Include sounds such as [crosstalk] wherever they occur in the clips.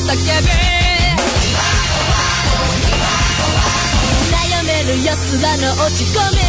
叫び悩める奴らの落ち込み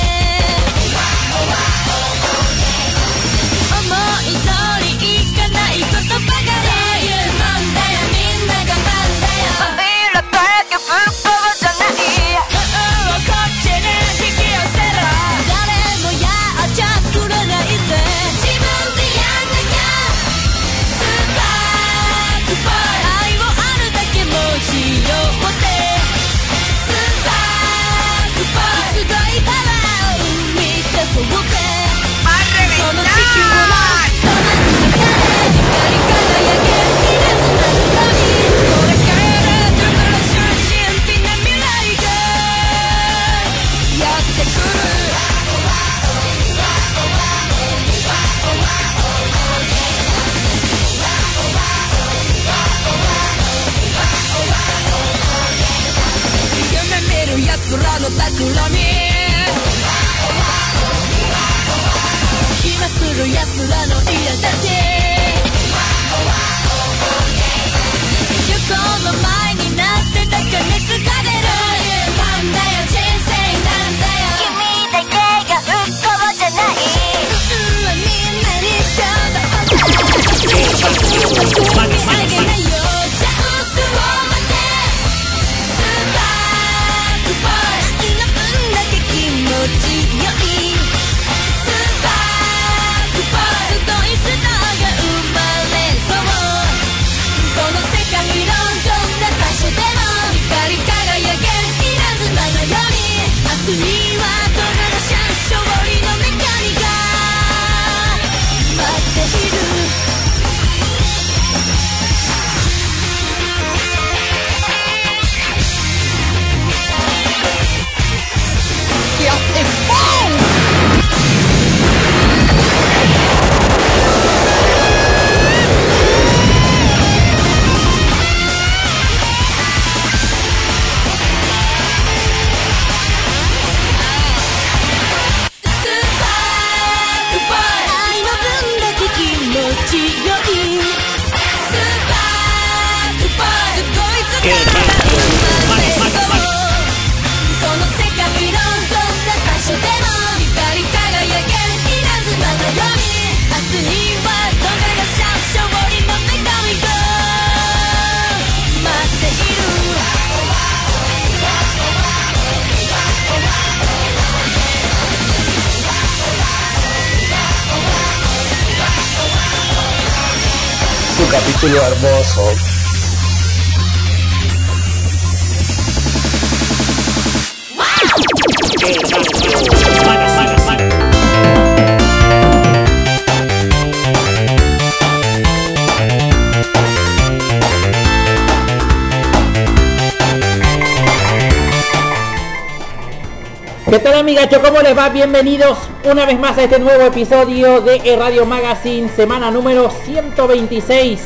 ¿cómo les va? Bienvenidos una vez más a este nuevo episodio de Radio Magazine, semana número 126.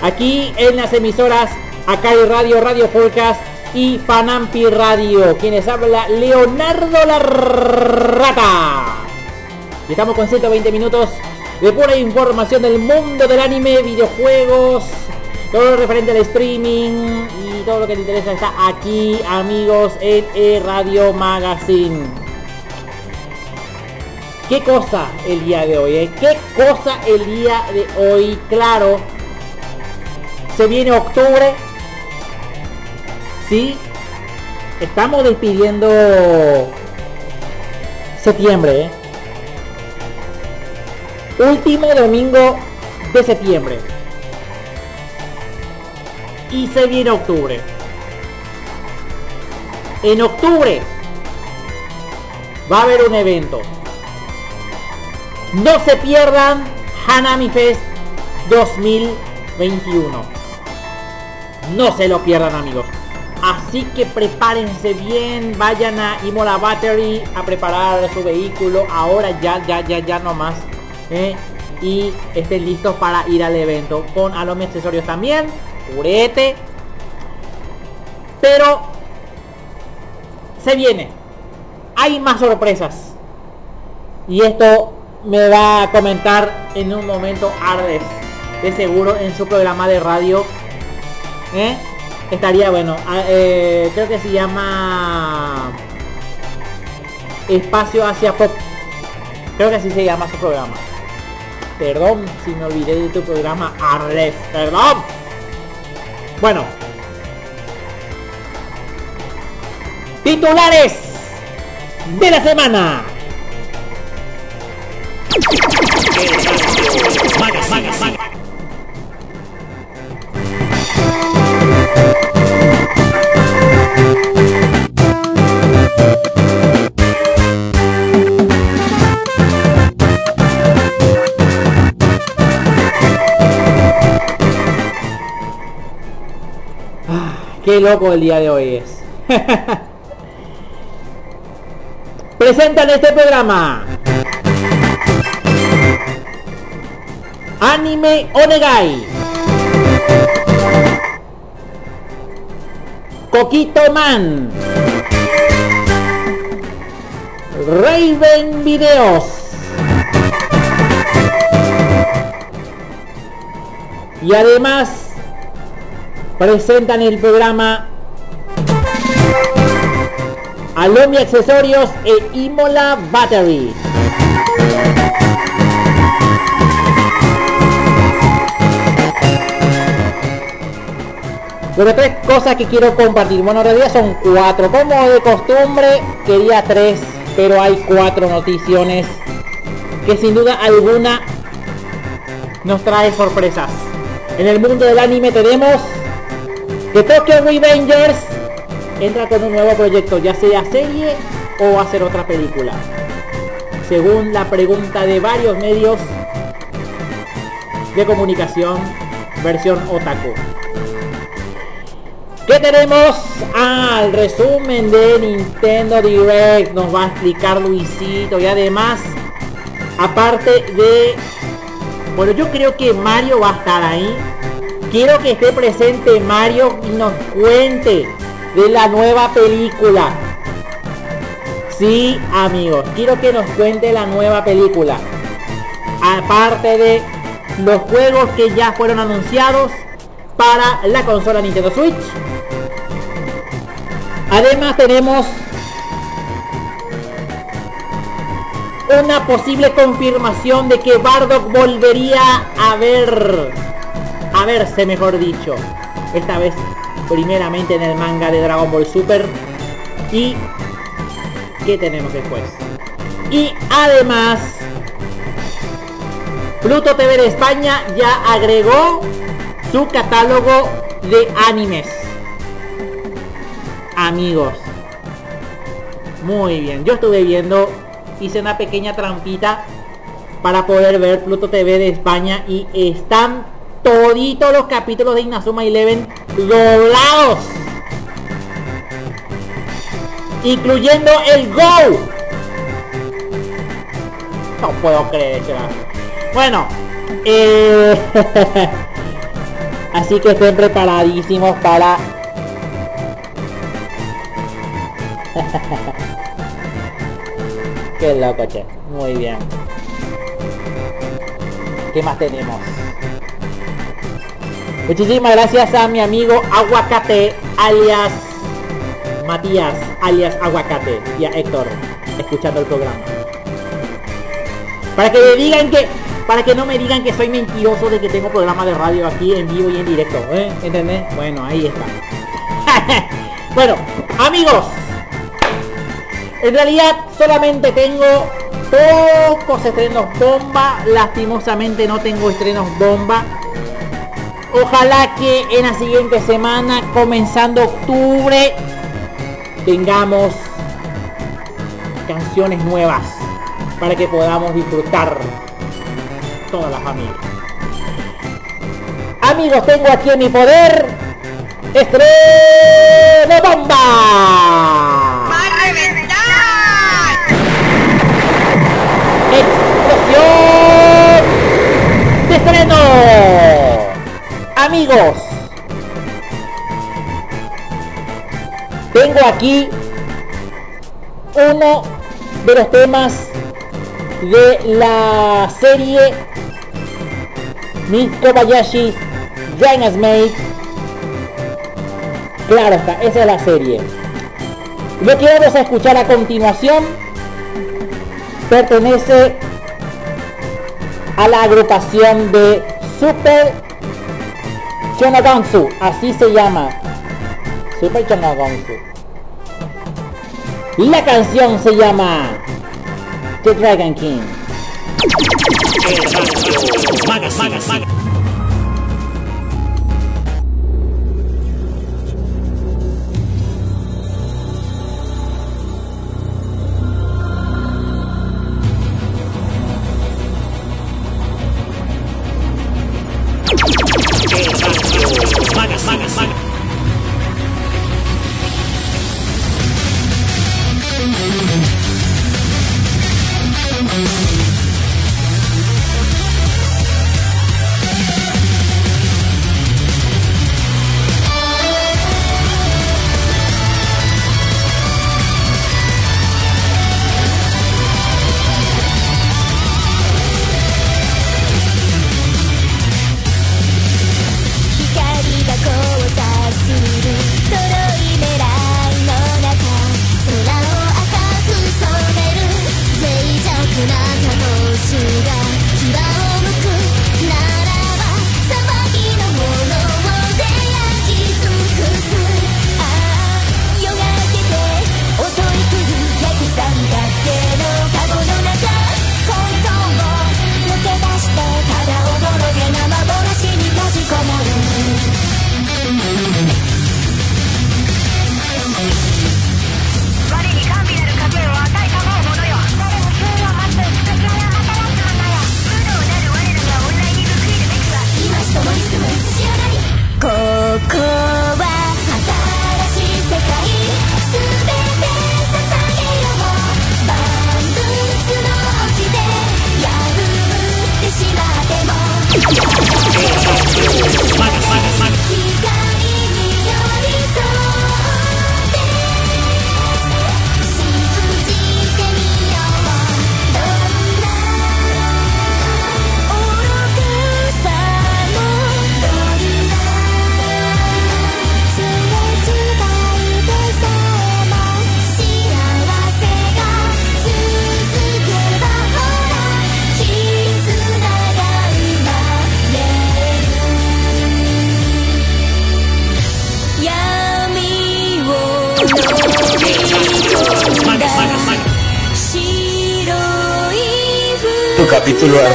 Aquí en las emisoras Acari Radio, Radio Podcast y Panampi Radio. Quienes habla Leonardo la Rata. Estamos con 120 minutos de pura información del mundo del anime, videojuegos, todo lo referente al streaming y todo lo que te interesa está aquí, amigos, en e Radio Magazine. ¿Qué cosa el día de hoy? Eh? ¿Qué cosa el día de hoy? Claro, se viene octubre. Sí, estamos despidiendo septiembre. ¿eh? Último domingo de septiembre. Y se viene octubre. En octubre va a haber un evento no se pierdan Hanami Fest 2021. No se lo pierdan amigos. Así que prepárense bien, vayan a Imola Battery a preparar su vehículo. Ahora ya, ya, ya, ya nomás. ¿eh? Y estén listos para ir al evento. Con Alomi Accesorios también. Purete. Pero se viene. Hay más sorpresas. Y esto me va a comentar en un momento Ardes. De seguro en su programa de radio. ¿eh? estaría bueno. Ah, eh, creo que se llama Espacio hacia Pop. Creo que así se llama su programa. Perdón si me olvidé de tu programa Arles. Perdón. Bueno. Titulares de la semana. Qué loco el día de hoy es. [laughs] Presentan este programa. Anime Onegai. Coquito Man. Raven Videos. Y además presentan el programa Alomi Accesorios e Imola Battery. Pero tres cosas que quiero compartir. Bueno, en realidad son cuatro. Como de costumbre, quería tres, pero hay cuatro noticiones que sin duda alguna nos trae sorpresas. En el mundo del anime tenemos que Tokyo Revengers entra con un nuevo proyecto, ya sea serie o hacer otra película. Según la pregunta de varios medios de comunicación, versión otaku. ¿Qué tenemos? El resumen de Nintendo Direct nos va a explicar Luisito y además, aparte de... Bueno, yo creo que Mario va a estar ahí Quiero que esté presente Mario y nos cuente de la nueva película. Sí, amigos, quiero que nos cuente la nueva película. Aparte de los juegos que ya fueron anunciados para la consola Nintendo Switch. Además tenemos una posible confirmación de que Bardock volvería a ver a verse, mejor dicho. Esta vez primeramente en el manga de Dragon Ball Super. Y ¿qué tenemos después? Y además, Pluto TV de España ya agregó su catálogo de animes. Amigos. Muy bien, yo estuve viendo, hice una pequeña trampita para poder ver Pluto TV de España y están toditos los capítulos de Inazuma Eleven doblados. Incluyendo el Go. No puedo creer, Bueno, eh, [laughs] así que estén preparadísimos para... [laughs] Qué loco, che. Muy bien. ¿Qué más tenemos? Muchísimas gracias a mi amigo Aguacate, alias Matías, alias Aguacate, y a Héctor, escuchando el programa. Para que me digan que, para que no me digan que soy mentiroso de que tengo programa de radio aquí en vivo y en directo, ¿eh? ¿Entendés? Bueno, ahí está. [laughs] bueno, amigos, en realidad solamente tengo pocos estrenos bomba. Lastimosamente no tengo estrenos bomba. Ojalá que en la siguiente semana, comenzando octubre, tengamos canciones nuevas para que podamos disfrutar toda la familia. Amigos, tengo aquí en mi poder ¡Estreno bomba! ¡Explosión de estreno! Amigos, tengo aquí uno de los temas de la serie Nick Kobayashi Giants Made. Claro está, esa es la serie. Lo que vamos a escuchar a continuación pertenece a la agrupación de Super Chonagonsu, así se llama. Super Chonagonsu. La canción se llama The Dragon King.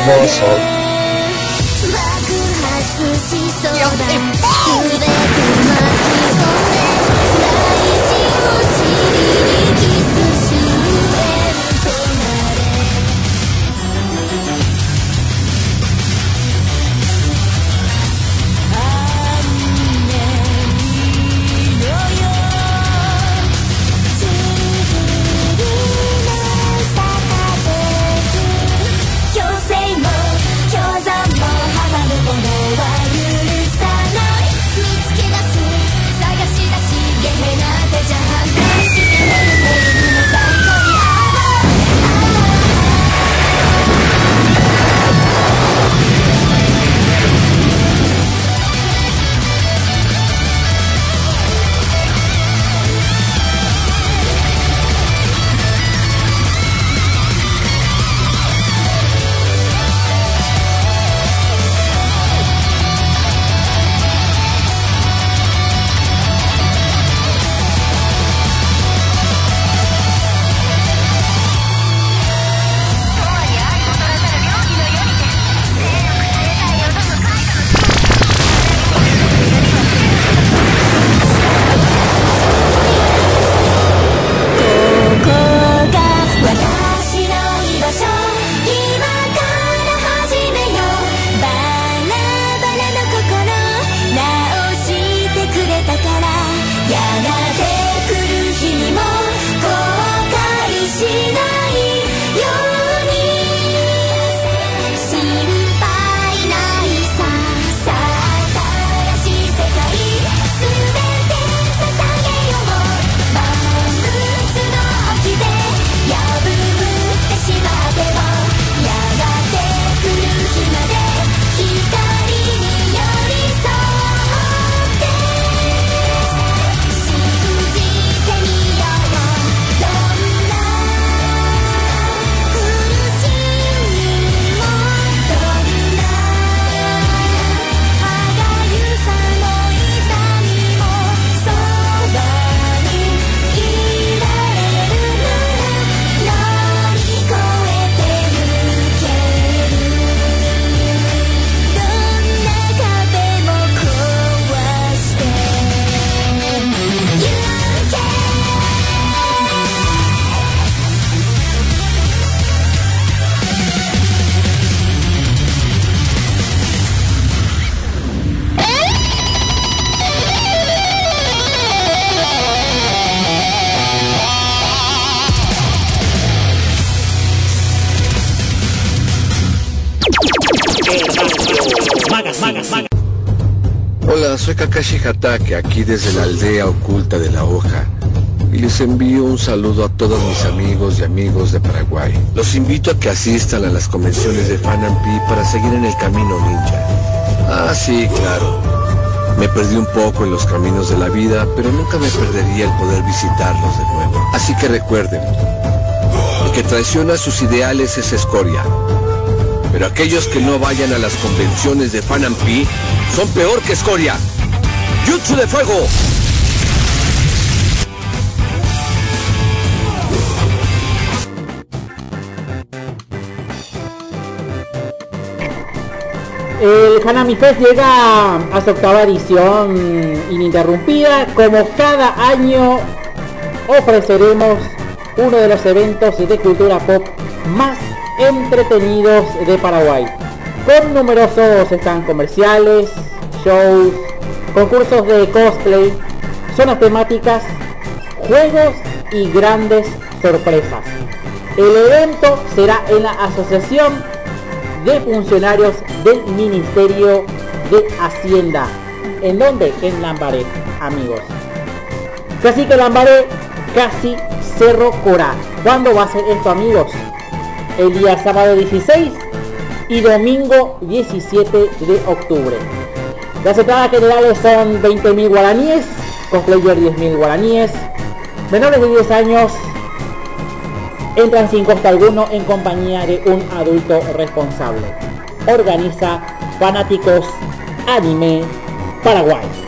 Capítulo hermoso. Hatake, aquí desde la aldea oculta de la hoja. Y les envío un saludo a todos mis amigos y amigos de Paraguay. Los invito a que asistan a las convenciones de Fanampi para seguir en el camino ninja. Ah, sí, claro. Me perdí un poco en los caminos de la vida, pero nunca me perdería el poder visitarlos de nuevo. Así que recuerden, el que traiciona sus ideales es escoria. Pero aquellos que no vayan a las convenciones de Fanampi son peor que escoria. ¡Jutsu de fuego! El Hanami Fest llega a su octava edición ininterrumpida. Como cada año ofreceremos uno de los eventos de cultura pop más entretenidos de Paraguay. Con numerosos stands comerciales, shows, concursos de cosplay, zonas temáticas, juegos y grandes sorpresas. El evento será en la Asociación de Funcionarios del Ministerio de Hacienda. ¿En donde En Lambaré, amigos. Casi que Lambaré, casi Cerro Corá. ¿Cuándo va a ser esto, amigos? El día sábado 16 y domingo 17 de octubre. Las entradas generales son 20.000 guaraníes, cosplayer 10.000 guaraníes, menores de 10 años entran sin costo alguno en compañía de un adulto responsable. Organiza Fanáticos Anime Paraguay.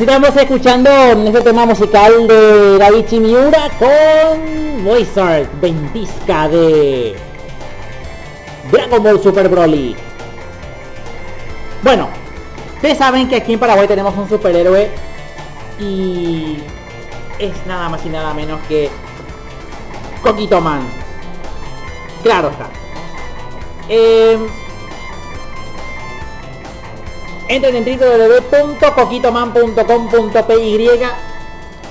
Estamos escuchando este tema musical de David Miura con Wizard Ventisca de Dragon Ball Super Broly. Bueno, ustedes saben que aquí en Paraguay tenemos un superhéroe y es nada más y nada menos que Coquito Man. Claro está. Eh, Entren en www.coquitoman.com.py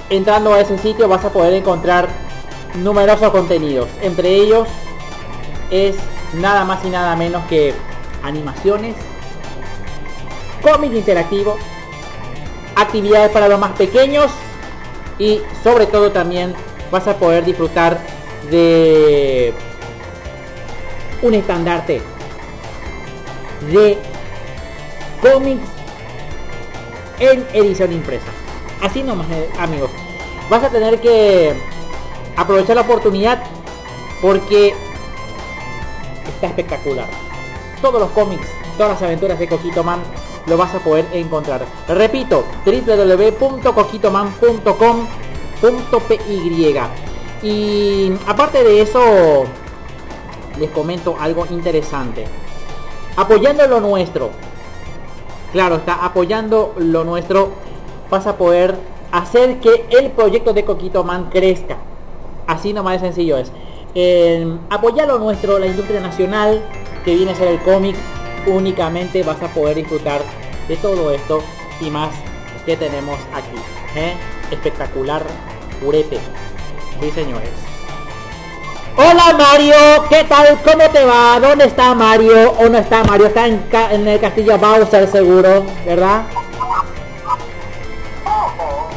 Entrando a ese sitio vas a poder encontrar numerosos contenidos. Entre ellos es nada más y nada menos que animaciones, cómic interactivo, actividades para los más pequeños y sobre todo también vas a poder disfrutar de un estandarte de cómics en edición impresa. Así nomás, eh, amigos. Vas a tener que aprovechar la oportunidad porque está espectacular. Todos los cómics, todas las aventuras de Coquito Man lo vas a poder encontrar. Repito, www.coquitoman.com.py. Y aparte de eso, les comento algo interesante. Apoyando lo nuestro, claro, está apoyando lo nuestro, vas a poder hacer que el proyecto de Coquito Man crezca. Así nomás de sencillo es. apoyar lo nuestro, la industria nacional, que viene a ser el cómic, únicamente vas a poder disfrutar de todo esto y más que tenemos aquí. ¿eh? Espectacular, purete. Sí, señores. Hola Mario, ¿qué tal? ¿Cómo te va? ¿Dónde está Mario? ¿O no está Mario? Está en, en el castillo Bowser seguro, ¿verdad? Oh,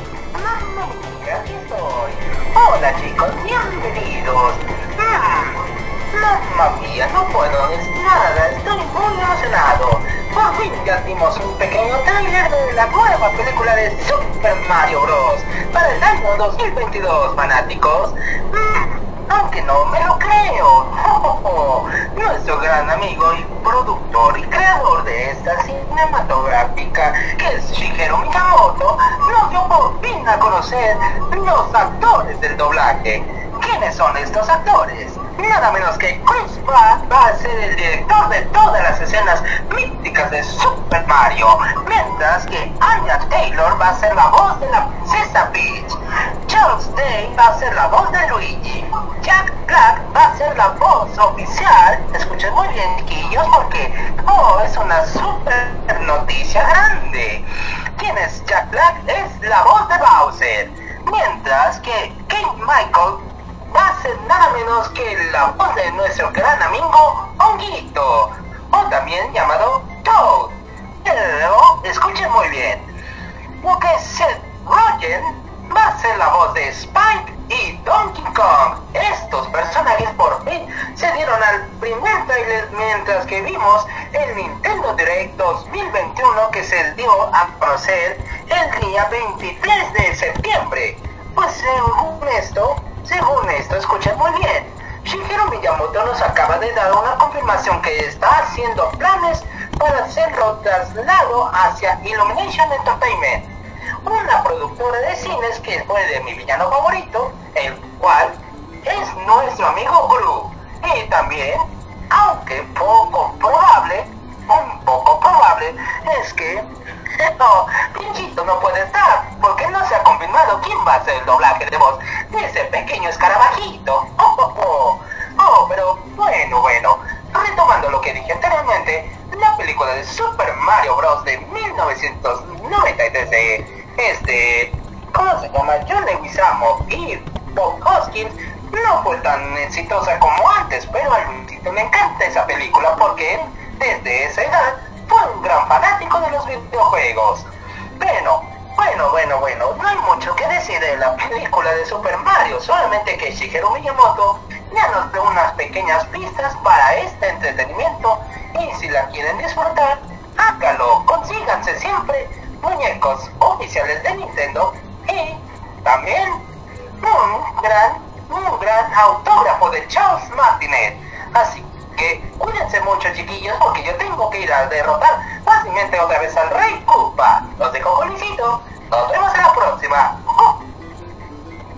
mía, aquí estoy. Hola chicos, bienvenidos. Mm, mamma mía, no puedo decir nada, estoy muy emocionado. Por fin ya dimos un pequeño trailer de la nueva película de Super Mario Bros. para el año 2022, fanáticos. Mm, aunque no me lo creo. [laughs] nuestro gran amigo y productor y creador de esta cinematográfica, que es Shigeru Miyamoto, nos dio por fin a conocer los actores del doblaje. ¿Quiénes son estos actores? Nada menos que Chris Pratt va a ser el director de todas las escenas míticas de Super Mario, mientras que Anya Taylor va a ser la voz de la princesa Peach. Charles Day va a ser la voz de Luigi. Jack Black va a ser la voz oficial. Escuchen muy bien, chiquillos, porque oh, es una super noticia grande. ¿Quién es Jack Black? Es la voz de Bowser. Mientras que King Michael va a nada menos que la voz de nuestro gran amigo Honguito, o también llamado Toad. Pero escuchen muy bien, lo que Seth Rogen va a ser la voz de Spike y Donkey Kong. Estos personajes por fin se dieron al primer trailer mientras que vimos el Nintendo Direct 2021 que se dio a conocer el día 23 de septiembre. Pues según esto, según esto, escuchen muy bien. Shigeru Miyamoto nos acaba de dar una confirmación que está haciendo planes para hacerlo traslado hacia Illumination Entertainment, una productora de cines que fue de mi villano favorito, el cual es nuestro amigo Gru. Y también, aunque poco probable, un poco probable, es que no, Pinchito no puede estar, porque no se ha confirmado quién va a ser el doblaje de voz de ese pequeño escarabajito. [laughs] Oh, oh, oh. oh pero bueno, bueno, retomando lo que dije anteriormente, la película de Super Mario Bros. de 1993 de este, ¿cómo se llama? John Leguizamo y Bob Hoskins no fue tan exitosa como antes, pero a Luisito me encanta esa película porque desde esa edad fue un gran fanático de los videojuegos. Bueno, bueno, bueno, bueno, no hay mucho que decir de la película de Super Mario, solamente que Shigeru Miyamoto ya nos dio unas pequeñas pistas para este entretenimiento y si la quieren disfrutar, hágalo, consíganse siempre muñecos oficiales de Nintendo y también un gran, un gran autógrafo de Charles Martinet. Así cuídense mucho chiquillos porque yo tengo que ir a derrotar fácilmente otra vez al Rey Koopa. Los dejo con Nos vemos en la próxima.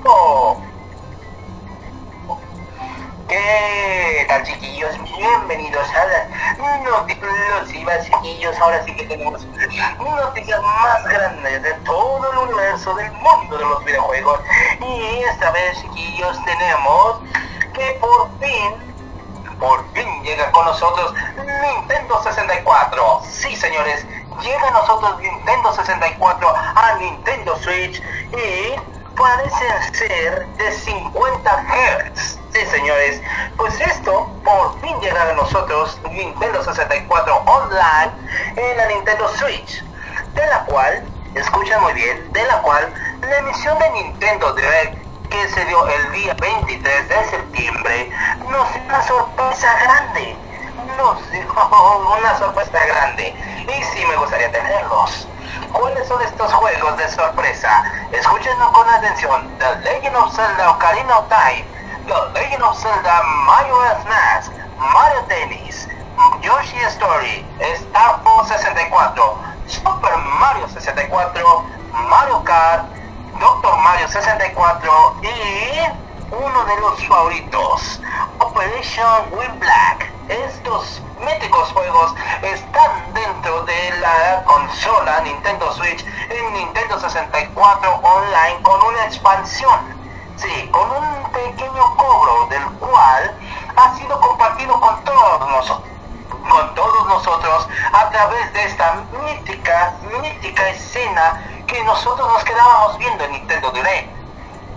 Oh. ¿Qué tal chiquillos? Bienvenidos a las noticias chiquillos. Ahora sí que tenemos noticias más grandes de todo el universo del mundo de los videojuegos. Y esta vez chiquillos tenemos que por fin por fin llega con nosotros Nintendo 64. Sí, señores, llega a nosotros Nintendo 64 a Nintendo Switch y parecen ser de 50 Hz. Sí, señores, pues esto por fin llega a nosotros Nintendo 64 online en la Nintendo Switch, de la cual, escuchen muy bien, de la cual la emisión de Nintendo Direct que se dio el día 23 de septiembre nos dio una sorpresa grande. Nos dio [laughs] una sorpresa grande. Y sí me gustaría tenerlos. ¿Cuáles son estos juegos de sorpresa? Escúchenlo con atención. The Legend of Zelda Ocarina of Time, The Legend of Zelda Majora's Mask, Mario Tennis, Yoshi Story, Star Fox 64, Super Mario 64, Mario Kart, Doctor Mario 64 y uno de los favoritos, Operation Win Black. Estos míticos juegos están dentro de la consola Nintendo Switch en Nintendo 64 Online con una expansión. Sí, con un pequeño cobro del cual ha sido compartido con todos nosotros con todos nosotros a través de esta mítica, mítica escena que nosotros nos quedábamos viendo en Nintendo Direct.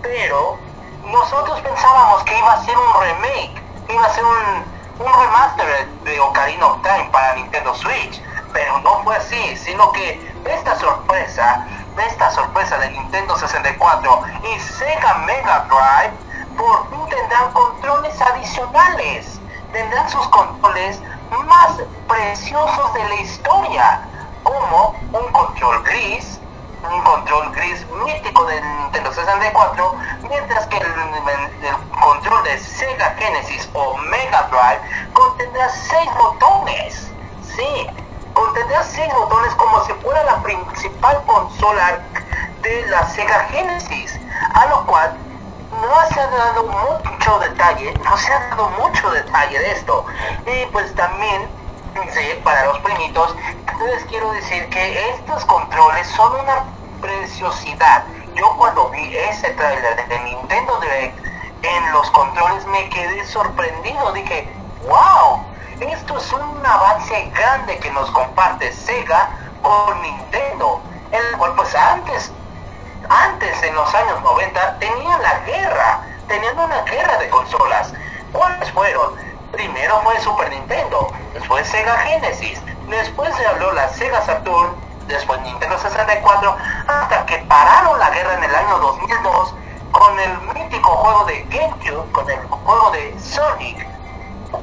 Pero nosotros pensábamos que iba a ser un remake, iba a ser un, un remaster de Ocarina of Time para Nintendo Switch. Pero no fue así, sino que esta sorpresa, esta sorpresa de Nintendo 64 y Sega Mega Drive por fin tendrán controles adicionales. Tendrán sus controles más preciosos de la historia, como un control gris, un control gris mítico de Nintendo 64, mientras que el, control de Sega Genesis o Mega Drive contendrá 6 botones. Sí, contendrá 6 botones como si fuera la principal consola de la Sega Genesis, a lo cual no se ha dado mucho detalle, no se ha dado mucho detalle de esto. Y pues también, para los primitos, les quiero decir que estos controles son una preciosidad. Yo cuando vi ese trailer de Nintendo Direct en los controles me quedé sorprendido. Dije, wow, esto es un avance grande que nos comparte Sega con Nintendo. El cual pues antes antes, en los años 90, tenían la guerra, tenían una guerra de consolas. ¿Cuáles fueron? Primero fue Super Nintendo, después Sega Genesis, después se habló la Sega Saturn, después Nintendo 64, hasta que pararon la guerra en el año 2002 con el mítico juego de GameCube, con el juego de Sonic.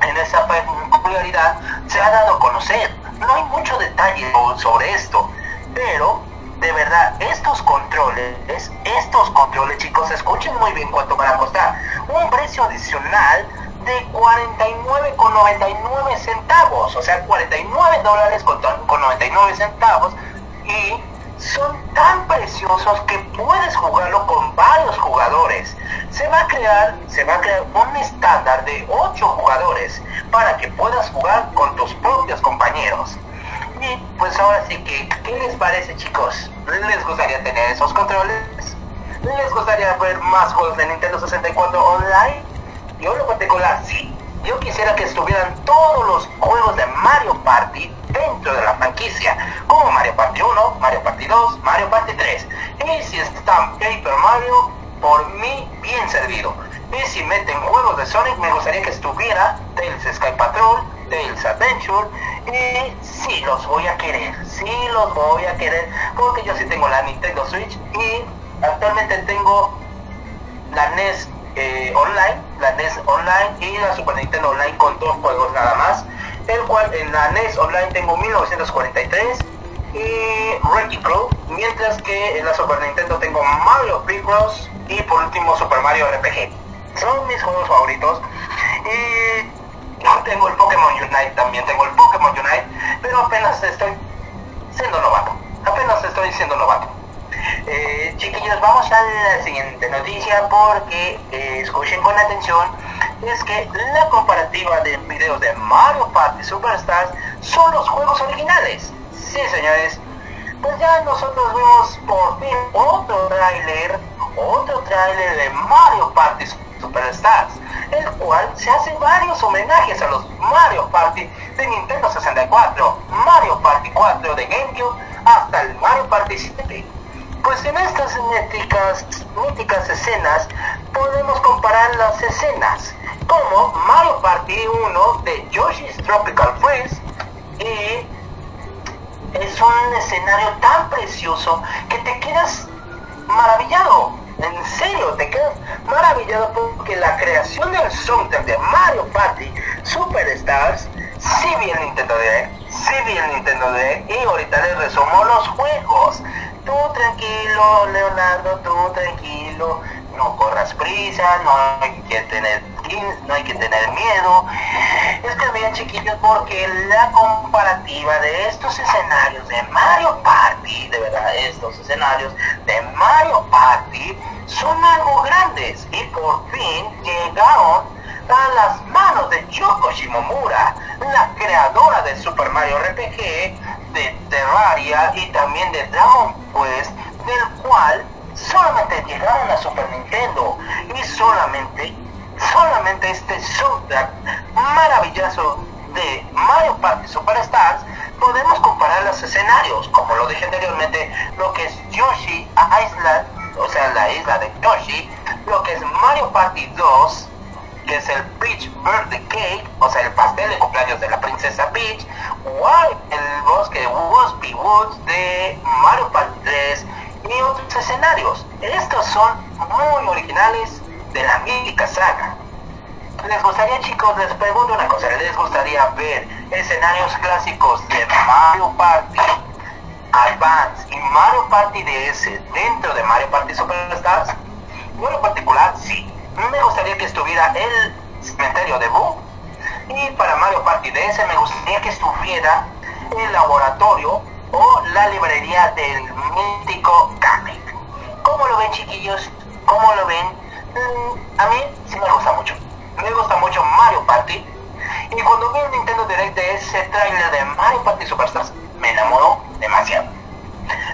En esa popularidad se ha dado a conocer. No hay mucho detalle sobre esto, pero de verdad, estos controles, estos controles chicos, escuchen muy bien cuánto van a costar. Un precio adicional de 49,99 centavos, o sea, 49 dólares con, con 99 centavos y son tan preciosos que puedes jugarlo con varios jugadores. Se va a crear, se va a crear un estándar de 8 jugadores para que puedas jugar con tus propios compañeros. Pues ahora sí que, ¿qué les parece chicos? ¿Les gustaría tener esos controles? ¿Les gustaría ver más juegos de Nintendo 64 online? Yo en lo particular sí. Yo quisiera que estuvieran todos los juegos de Mario Party dentro de la franquicia, como Mario Party 1, Mario Party 2, Mario Party 3. Y si está Paper Mario, por mí bien servido. Y si meten juegos de Sonic, me gustaría que estuviera Tails Sky Patrol, Tails Adventure, y sí los voy a querer, sí los voy a querer, porque yo sí tengo la Nintendo Switch y actualmente tengo la NES eh, Online, la NES Online y la Super Nintendo Online con dos juegos nada más, el cual en la NES Online tengo 1943 y Wrecking Crew, mientras que en la Super Nintendo tengo Mario Bros y por último Super Mario RPG. Son mis juegos favoritos y tengo el Pokémon Unite también, tengo el Pokémon Unite, pero apenas estoy siendo novato, apenas estoy siendo novato. Eh, chiquillos, vamos a la siguiente noticia porque eh, escuchen con atención. Es que la comparativa de videos de Mario Party Superstars son los juegos originales. Sí, señores. Pues ya nosotros vimos por fin otro tráiler, otro tráiler de Mario Party Superstars, el cual se hace varios homenajes a los Mario Party de Nintendo 64, Mario Party 4 de GameCube, hasta el Mario Party 7. Pues en estas míticas, míticas escenas podemos comparar las escenas, como Mario Party 1 de Yoshi's Tropical Freeze y es un escenario tan precioso que te quedas maravillado. En serio, te quedas maravillado porque la creación del soundtrack de Mario Party Superstars, sí vi el Nintendo D, sí vi el Nintendo D y ahorita les resumo los juegos. Tú tranquilo, Leonardo, tú tranquilo, no corras prisa, no hay que tener no hay que tener miedo. Es que bien chiquillos porque la comparativa de estos escenarios de Mario Party, de verdad, estos escenarios de Mario Party son algo grandes y por fin llegaron a las manos de Yoko Shimomura, la creadora de Super Mario RPG, de Terraria y también de Dragon Quest, del cual solamente llegaron a Super Nintendo y solamente solamente este soundtrack maravilloso de Mario Party Superstars podemos comparar los escenarios, como lo dije anteriormente, lo que es Yoshi Island, o sea, la isla de Yoshi, lo que es Mario Party 2, que es el Peach Birthday Cake, o sea, el pastel de cumpleaños de la princesa Peach, o el bosque Wospy Woods de Mario Party 3 y otros escenarios. Estos son muy originales de la mítica saga. ¿Les gustaría chicos, les pregunto una cosa, ¿les gustaría ver escenarios clásicos de Mario Party Advance y Mario Party DS dentro de Mario Party Superstars? Yo en particular sí. Me gustaría que estuviera el cementerio de Boo y para Mario Party DS me gustaría que estuviera el laboratorio o la librería del mítico Kamek. ¿Cómo lo ven chiquillos? ¿Cómo lo ven? Mm, a mí sí me gusta mucho. Me gusta mucho Mario Party. Y cuando vi el Nintendo Direct de ese trailer de Mario Party Superstars, me enamoró demasiado.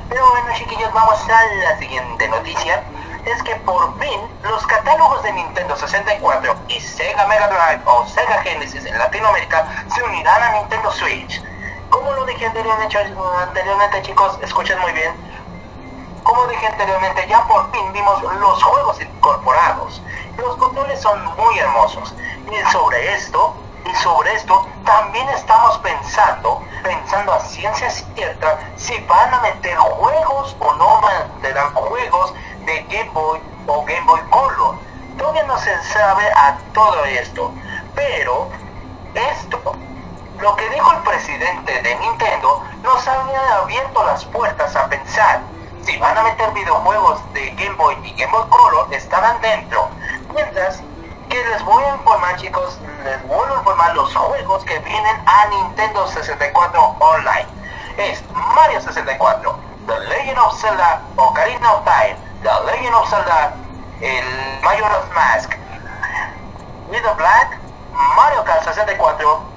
Pero bueno chiquillos, vamos a la siguiente noticia. Es que por fin los catálogos de Nintendo 64 y Sega Mega Drive o Sega Genesis en Latinoamérica se unirán a Nintendo Switch. Como lo dije anteriormente, anteriormente chicos, escuchen muy bien, como dije anteriormente, ya por fin vimos los juegos incorporados. Los controles son muy hermosos. Y sobre esto, y sobre esto, también estamos pensando, pensando a ciencia cierta, si van a meter juegos o no meterán juegos de Game Boy o Game Boy Color. Todavía no se sabe a todo esto. Pero esto lo que dijo el presidente de Nintendo nos había abierto las puertas a pensar si van a meter videojuegos de Game Boy y Game Boy Color, estarán dentro. Mientras que les voy a informar chicos, les vuelvo a informar los juegos que vienen a Nintendo 64 Online. Es Mario 64, The Legend of Zelda Ocarina of Time, The Legend of Zelda, el Majora's Mask, Little Black, Mario Kart 64,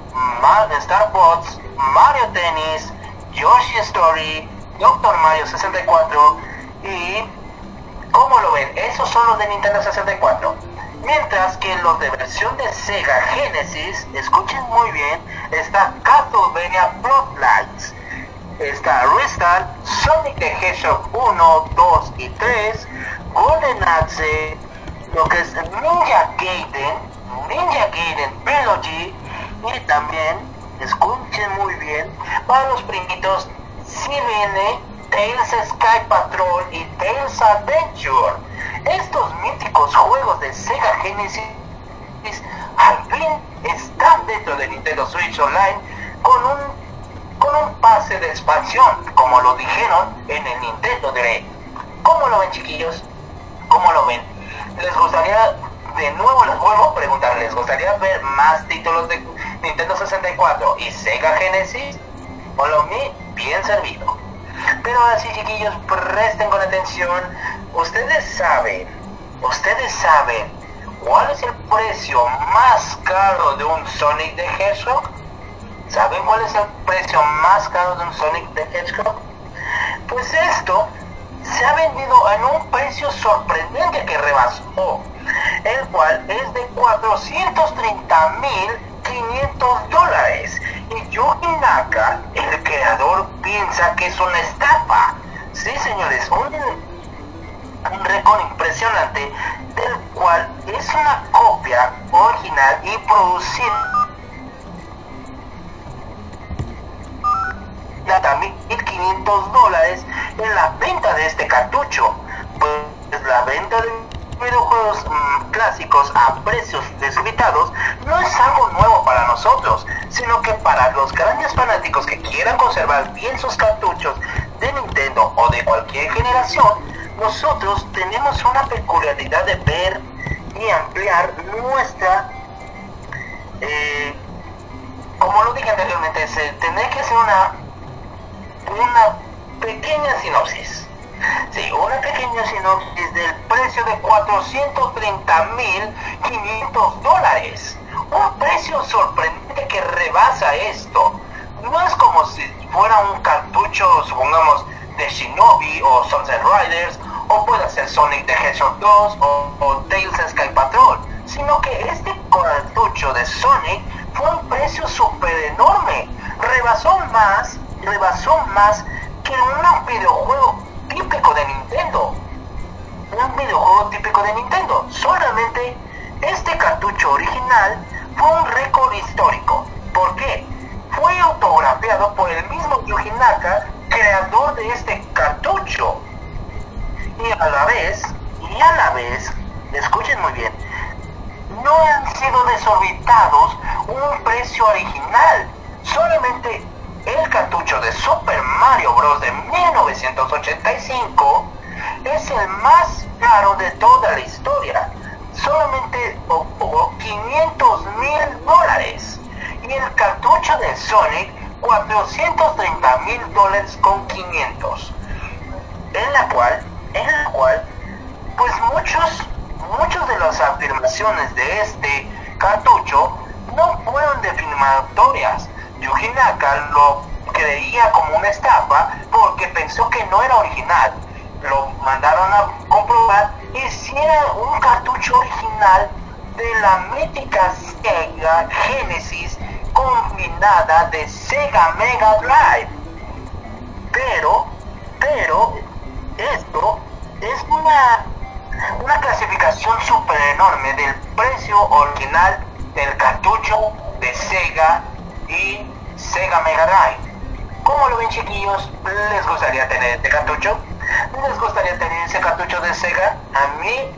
Star Wars, Mario Tennis, Yoshi Story, Doctor Mario 64 y ¿cómo lo ven? Esos son los de Nintendo 64. Mientras que los de versión de Sega Genesis, escuchen muy bien, está Castlevania Bloodlines, está Restart, Sonic the Hedgehog 1, 2 y 3, Golden Axe, lo que es Ninja Gaiden, Ninja Gaiden Trilogy y también, escuchen muy bien, para los primitos si viene Tales Sky Patrol y Tales Adventure. Estos míticos juegos de Sega Genesis al fin están dentro de Nintendo Switch Online con un, con un pase de expansión, como lo dijeron en el Nintendo Direct. ¿Cómo lo ven chiquillos? ¿Cómo lo ven? ¿Les gustaría, de nuevo les vuelvo a preguntar, ¿les gustaría ver más títulos de Nintendo 64 y Sega Genesis? Follow me bien servido. Pero ahora sí, chiquillos, presten con atención. Ustedes saben, ustedes saben cuál es el precio más caro de un Sonic de Hedgehog. ¿Saben cuál es el precio más caro de un Sonic de Hedgehog? Pues esto se ha vendido en un precio sorprendente que rebasó, el cual es de 430.500 dólares. Y Yuki Naka, el creador, piensa que es una estafa. Sí, señores, un, un récord impresionante del cual es una copia original y producida también 1.500 dólares en la venta de este cartucho. Pues la venta de videojuegos mm, clásicos a precios desorbitados no es algo nuevo para nosotros, sino que para los grandes fanáticos que quieran conservar bien sus cartuchos de Nintendo o de cualquier generación, nosotros tenemos una peculiaridad de ver y ampliar nuestra eh, como lo dije anteriormente, tendría que hacer una una pequeña sinopsis. Sí, una pequeña sinopsis del precio de 430.500 dólares. Un precio sorprendente que rebasa esto. No es como si fuera un cartucho, supongamos, de Shinobi o Sunset Riders, o puede ser Sonic the Hedgehog 2 o, o Tales Sky Patrol, sino que este cartucho de Sonic fue un precio súper enorme. Rebasó más rebasó más que un videojuego típico de Nintendo. Un videojuego típico de Nintendo. Solamente este cartucho original fue un récord histórico. ¿Por qué? Fue autografiado por el mismo Yuji Naka, creador de este cartucho. Y a la vez, y a la vez, escuchen muy bien, no han sido desorbitados un precio original. Solamente el cartucho de Super Mario Bros. de 1985 es el más caro de toda la historia. Solamente obtuvo 500 mil dólares. Y el cartucho de Sonic 430 mil dólares con 500. En la cual, en la cual, pues muchos, muchos de las afirmaciones de este cartucho no fueron definitorias Yuji Naka lo creía como una estafa porque pensó que no era original. Lo mandaron a comprobar y si era un cartucho original de la mítica Sega Genesis combinada de Sega Mega Drive. Pero, pero, esto es una, una clasificación súper enorme del precio original del cartucho de Sega y Sega Mega Drive. ¿Cómo lo ven chiquillos? ¿Les gustaría tener este cartucho? ¿Les gustaría tener ese cartucho de Sega? A mí,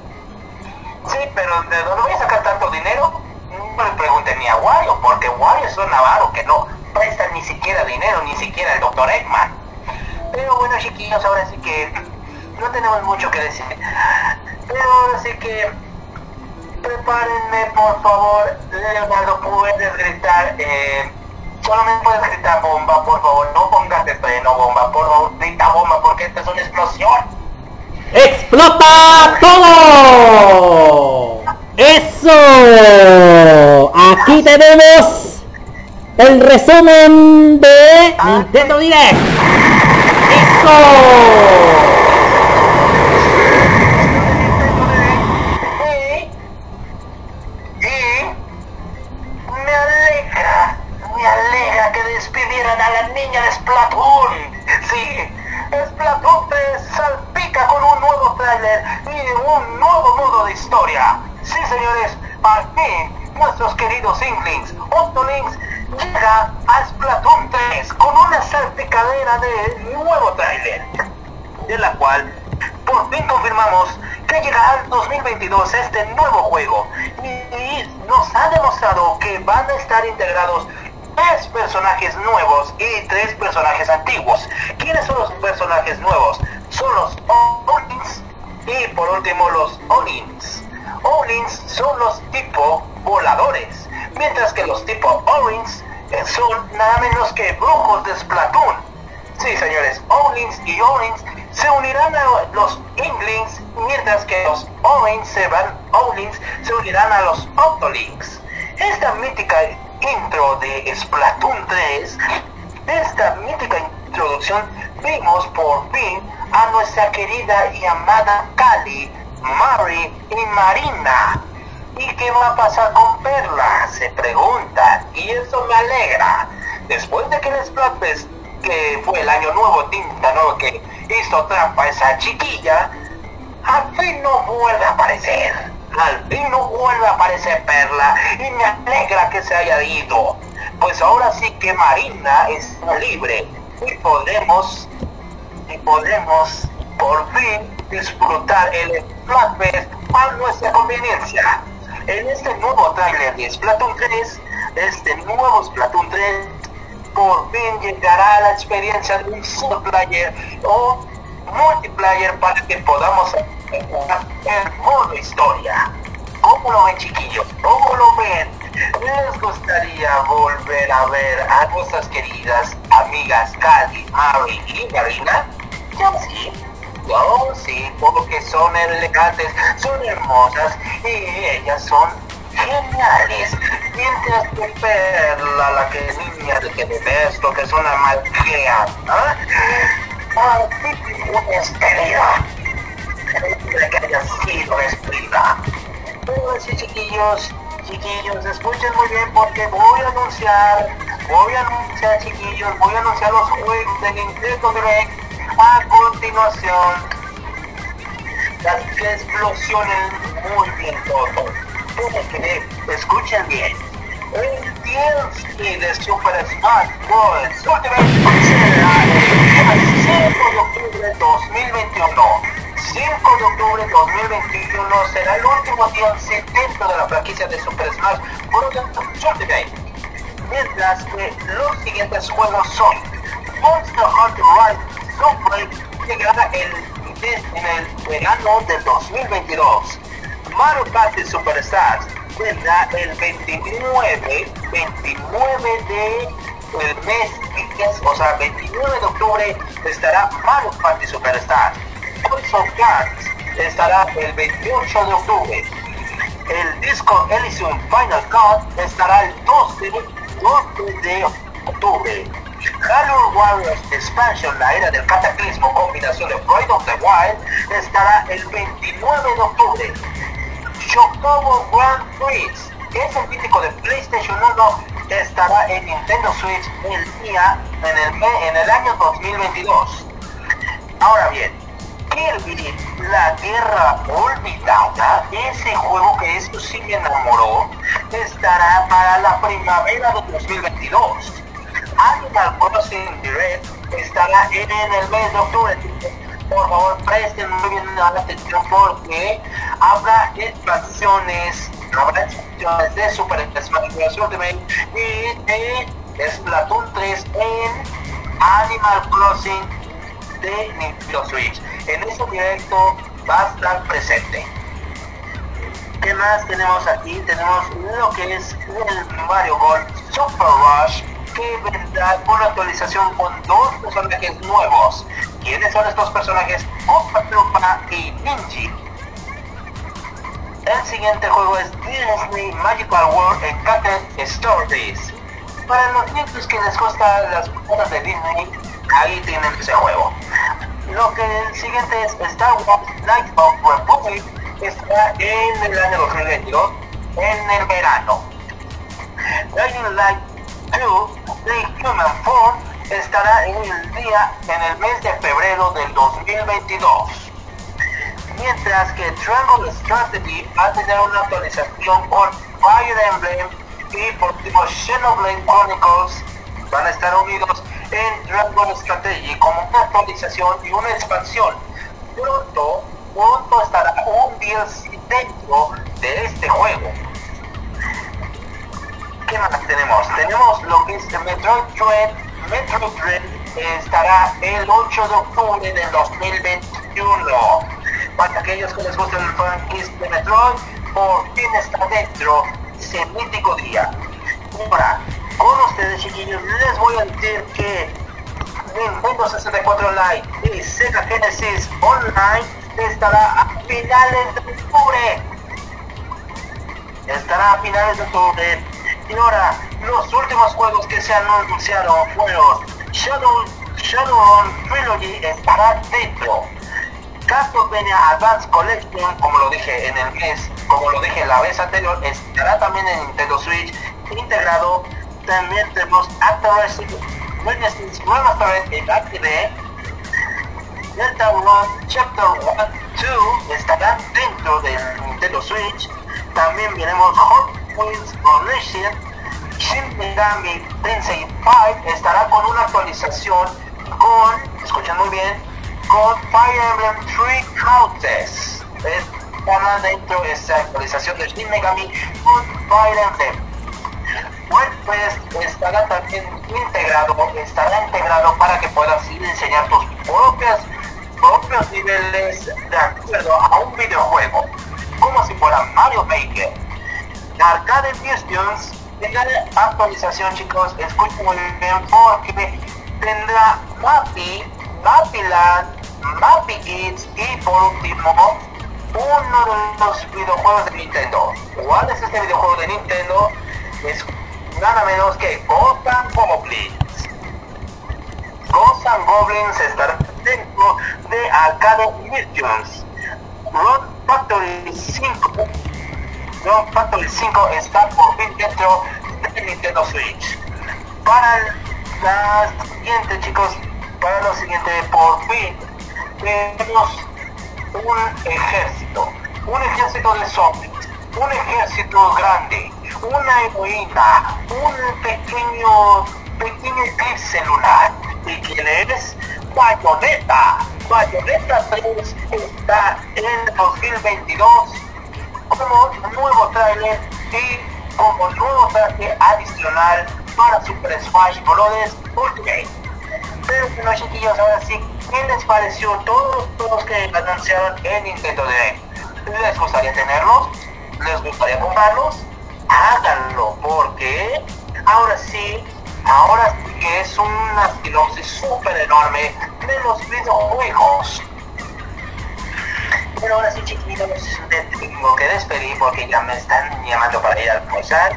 sí, pero ¿de dónde voy a sacar tanto dinero? No le pregunten ni a Wario, porque Wario es un navarro que no presta ni siquiera dinero, ni siquiera el Dr. Eggman. Pero bueno chiquillos, ahora sí que no tenemos mucho que decir. Pero ahora sí que prepárenme por favor, Leonardo, puedes gritar, eh, solamente puedes gritar bomba, por favor, no pongas no bomba, por favor, grita bomba porque esta es una explosión. ¡Explota todo! ¡Eso! Aquí tenemos el resumen de Nintendo Direct. ¡Eso! De nuevo trailer, de la cual por fin confirmamos que llegará al 2022 este nuevo juego y, nos ha demostrado que van a estar integrados tres personajes nuevos y tres personajes antiguos. ¿Quiénes son los personajes nuevos? Son los Olins y por último los Olins. Olins son los tipo voladores, mientras que los tipo Olins son nada menos que brujos de Splatoon. Sí, señores, Owlings y Owlings se unirán a los Inklings, mientras que los Owlings se van, Owlings se unirán a los Octolinks. Esta mítica intro de Splatoon 3, esta mítica introducción, vimos por fin a nuestra querida y amada Cali, Mari y Marina. ¿Y qué va a pasar con Perla? Se preguntan. Y eso me alegra. Después de que el Splatfest, que fue el año nuevo, tinta nueva, que hizo trampa esa chiquilla, al fin no vuelve a aparecer. Al fin no vuelve a aparecer Perla y me alegra que se haya ido. Pues ahora sí que Marina está libre y podemos, y podemos por fin disfrutar el Splatfest a nuestra conveniencia. En este nuevo trailer de Splatoon 3, este nuevo Splatoon 3, por fin llegará la experiencia de un player o multiplayer para que podamos jugar el modo historia. ¿Cómo lo ven chiquillos? ¿Cómo lo ven? ¿Les gustaría volver a ver a nuestras queridas amigas Cali, Mari y Marina? Yo sí. Yo sí, porque son elegantes, son hermosas y ellas son geniales. Mientras que Perla, la que niña de que de esto, que es una malcriada, ¿ah? una esterilidad. que haya sido destruida. Pero sí, chiquillos, chiquillos, escuchen muy bien porque voy a anunciar, voy a anunciar, chiquillos, voy a anunciar los juegos de Nintendo Direct a continuación. Las que explosionen muy bien que escuchen bien. El DLC de Super Smash Bros. Ultimate será el 5 de octubre de 2021. 5 de octubre de 2021 será el último DLC dentro de la franquicia de Super Smash Bros. Ultimate. Mientras que los siguientes juegos son Monster Hunter Rise Sunbreak llegará el, en el verano del 2022. Mario Party Superstars vendrá el 29, 29 de el mes, o sea, 29 de octubre estará Mario Party Superstars. Voice of Cards estará el 28 de octubre. El disco Elysium Final Cut estará el 12, 12 de octubre. Halo Warriors Expansion, la era del cataclismo, combinación de Breath of the Wild, estará el 29 de octubre. Chocobo Grand Prix, que es el típico de PlayStation 1, estará en Nintendo Switch el día, en el, en el año 2022. Ahora bien, Kirby, la Guerra Olvidada, ese juego que esto sí me enamoró, estará para la primavera de 2022. Animal Crossing Direct estará en el mes de octubre. Por favor, presten muy bien la atención porque habrá expansiones, habrá expansiones de Super Smash Bros. Ultimate y de Splatoon 3 en Animal Crossing de Nintendo Switch. En este directo va a estar presente. ¿Qué más tenemos aquí? Tenemos lo que es el Mario Golf Super Rush que vendrá una actualización con dos personajes nuevos. ¿Quiénes son estos personajes? Opa y Ninji. El siguiente juego es Disney Magical World Encanted Stories. Para los niños que les gustan las cosas de Disney, ahí tienen ese juego. Lo que el siguiente es Star Wars Night of Republic, que estará en el año 2022, en el verano. Light 2 de Human Form estará en el día en el mes de febrero del 2022. Mientras que Dragon Strategy va a tener una actualización con Fire Emblem y por último Xenoblade Chronicles van a estar unidos en Dragon Strategy como una actualización y una expansión. Pronto, pronto estará un DLC dentro de este juego. ¿Qué más tenemos? Tenemos lo que es Metroid Dread. Metroid Dread estará el 8 de octubre del 2021. Para aquellos que les gusta el franquista de Metroid, por fin está dentro ese mítico día. Ahora, con ustedes chiquillos, les voy a decir que Nintendo 64 Lite y Sega Genesis Online estará a finales de octubre. Estará a finales de octubre. Y ahora, los últimos juegos que se anunciaron fueron Shadow, Shadowrun Trilogy estará dentro. Castlevania Advance Collection, como lo dije en el mes, como lo dije la vez anterior, estará también en Nintendo Switch integrado. También tenemos Actor Witnesses Remastered en HD. Delta Run Chapter 1, 2 estará dentro del Nintendo Switch. También veremos Hot Wheels Unleashed. Shin Megami Tensei 5 estará con una actualización con, escuchen muy bien, con Fire Emblem Three Houses. Estará dentro de esta actualización de Shin Megami con Fire Emblem. WordPress estará también integrado, estará integrado para que puedas enseñar tus propias, propios niveles de acuerdo a un videojuego, como si fuera Mario Maker. Arcade Museums tendrá actualización chicos, escuchen muy bien porque tendrá Mappy, Mappyland, Mappy Kids y por último uno de los videojuegos de Nintendo. ¿Cuál es este videojuego de Nintendo? Es nada menos que and Goblins. And Goblins estará dentro de Arcade Visions. Run Factory 5 Run Factory 5 está por fin dentro de Nintendo Switch. Para la siguiente chicos, para lo siguiente por fin tenemos un ejército, un ejército de zombies, un ejército grande, una heroína, un pequeño, pequeño eclipse lunar. ¿Y quién es? Bayonetta. Bayonetta 3 está en 2022 como nuevo trailer y como nuevo traje adicional para Super Smash Bros. Ultimate. Pero bueno chiquillos, ahora sí, ¿qué les pareció todos los que anunciaron en Nintendo Direct? ¿Les gustaría tenerlos? ¿Les gustaría comprarlos? háganlo, porque ahora sí, ahora sí que es una sinopsis súper enorme de los videojuegos. Pero ahora sí, chiquitos, tengo que despedir porque ya me están llamando para ir a almorzar.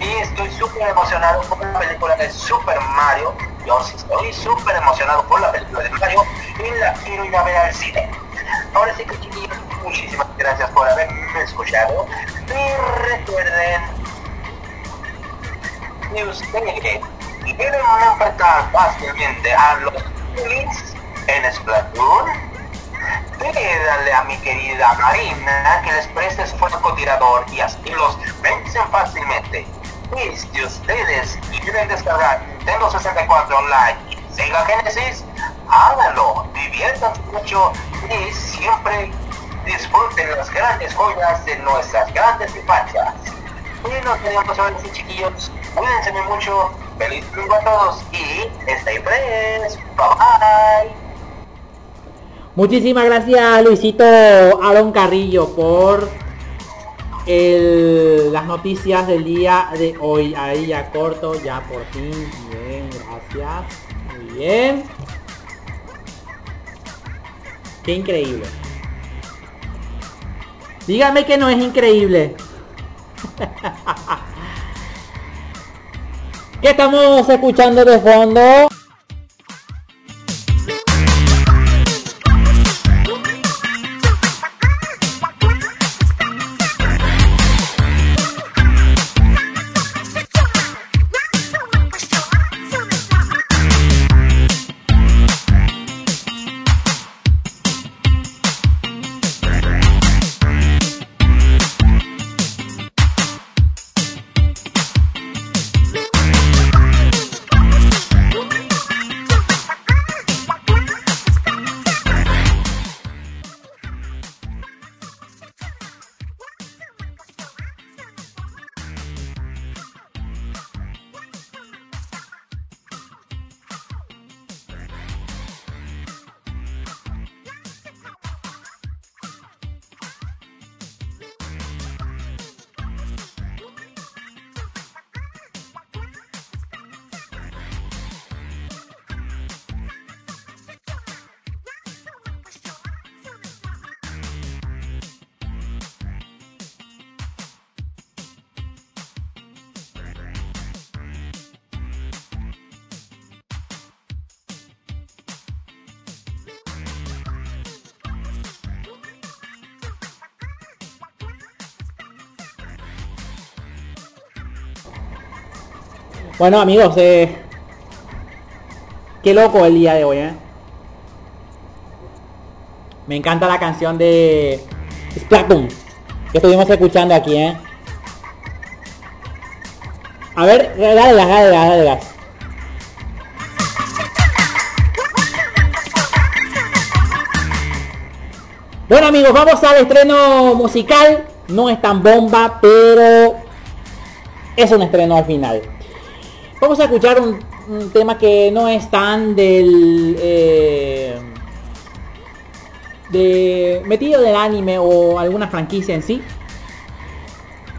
Y estoy súper emocionado por la película de Super Mario. Yo sí estoy súper emocionado por la película de Mario y la quiero ir a ver al cine. Ahora sí que chiquillos, muchísimas gracias por haberme escuchado. Y recuerden que ustedes quieren enfrentar fácilmente a los Bullies en Splatoon. Pídale a mi querida Marina que les preste su francotirador y así los vencen fácilmente. Y si ustedes quieren descargar Nintendo 64 Online y Sega Genesis, háganlo, diviértanse mucho y siempre disfruten las grandes joyas de nuestras grandes infancias. Y nos vemos ahora chiquillos, cuídense mucho, feliz domingo a todos y stay fresh, bye bye. Muchísimas gracias Luisito Aaron Carrillo por el, las noticias del día de hoy. Ahí ya corto, ya por fin. Bien, gracias. Muy bien. Qué increíble. Dígame que no es increíble. [laughs] ¿Qué estamos escuchando de fondo? Bueno amigos, eh, qué loco el día de hoy, ¿eh? Me encanta la canción de Splatoon que estuvimos escuchando aquí, ¿eh? A ver, dale las, dale las, dale las. Bueno amigos, vamos al estreno musical. No es tan bomba, pero es un estreno al final. Vamos a escuchar un, tema que no es tan del... Eh, de metido del anime o alguna franquicia en sí.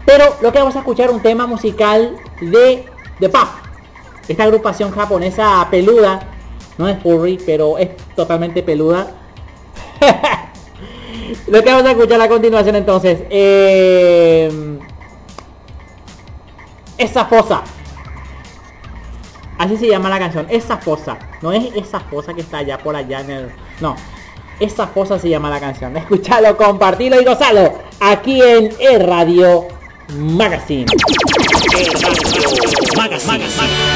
Pero lo que vamos a escuchar un tema musical de The Pop. Esta agrupación japonesa peluda. No es furry, pero es totalmente peluda. [laughs] Lo que vamos a escuchar a continuación entonces. Eh, esa fosa. Así se llama la canción. Esa fosa. No es esa fosa que está allá por allá en el. No. Esa fosa se llama la canción. Escuchalo, compartilo y gozalo. Aquí en el Radio Magazine. Magazine.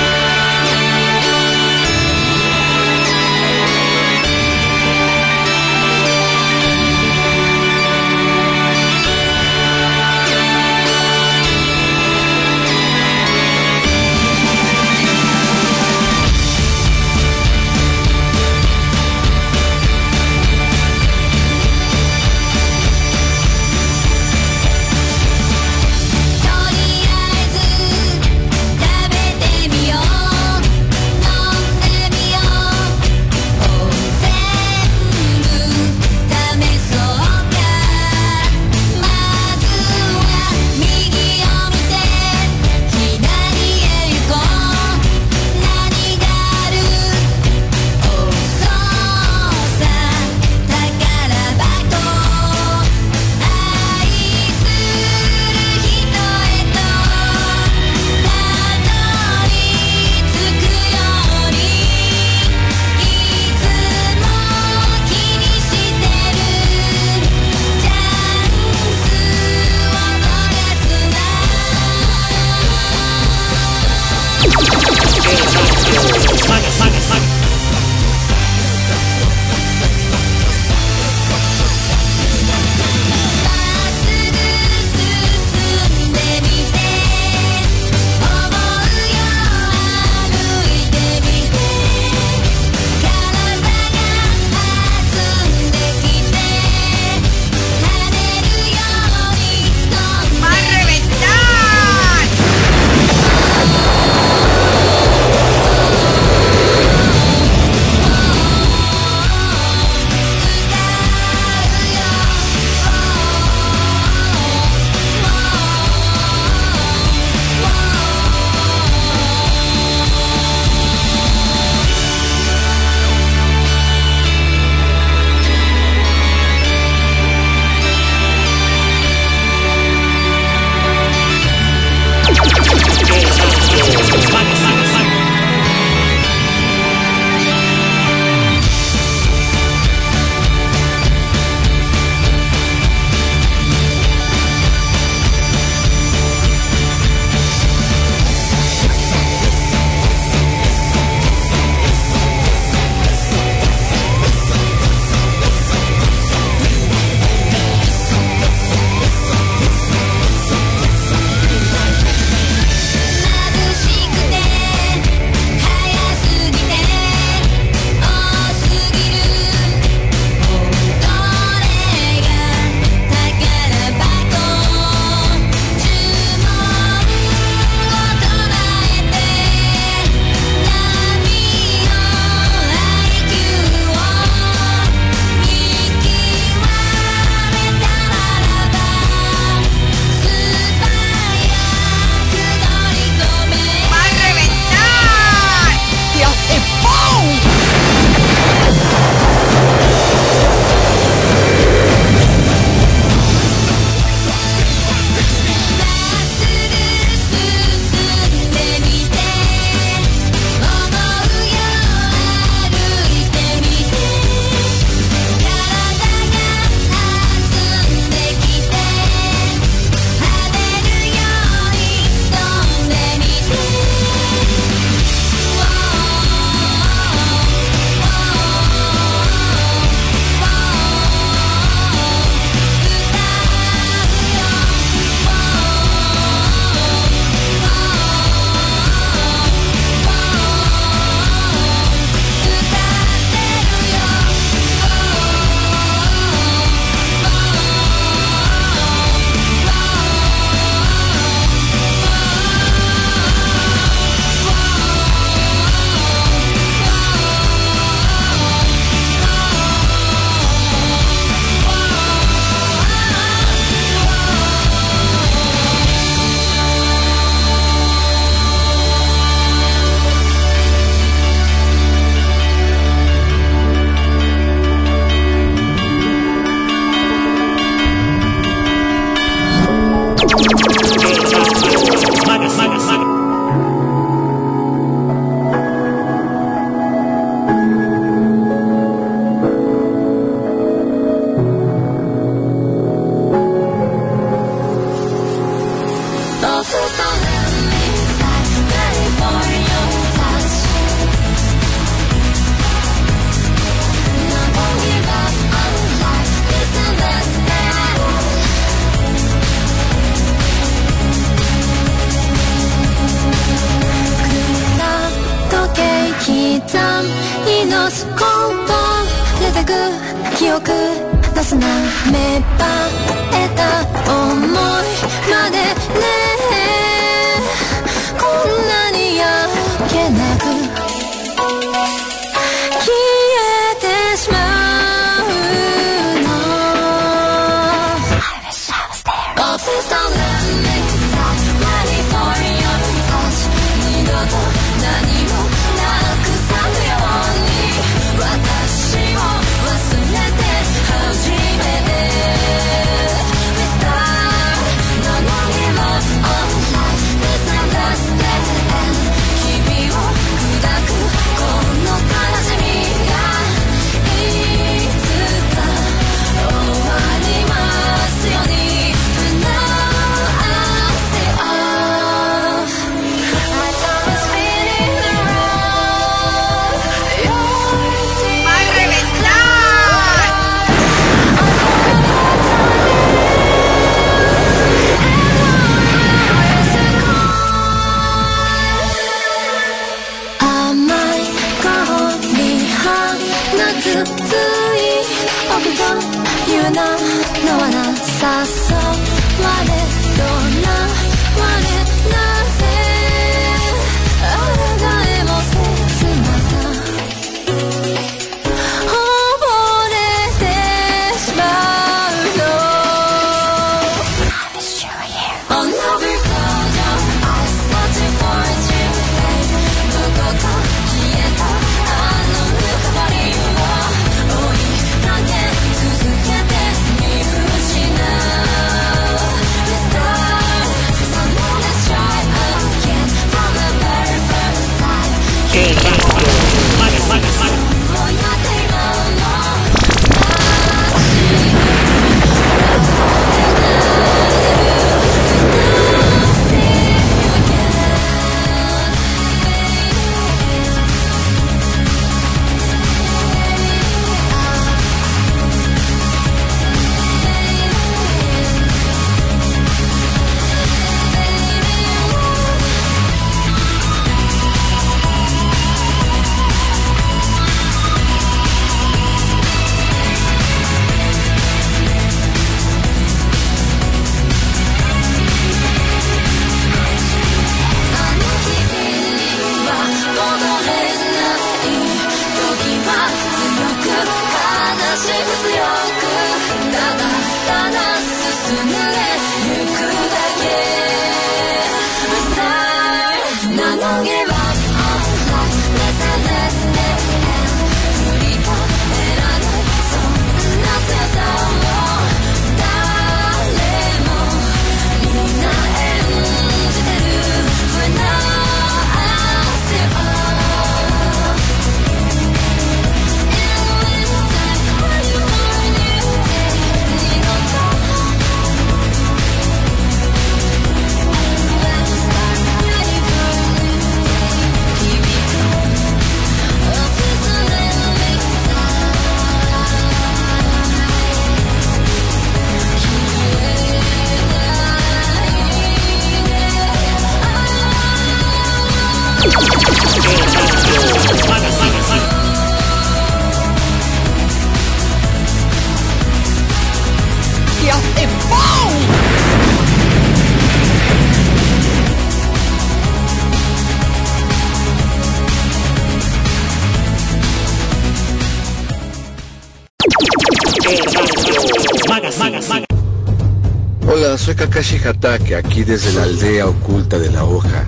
ataque aquí desde la aldea oculta de la hoja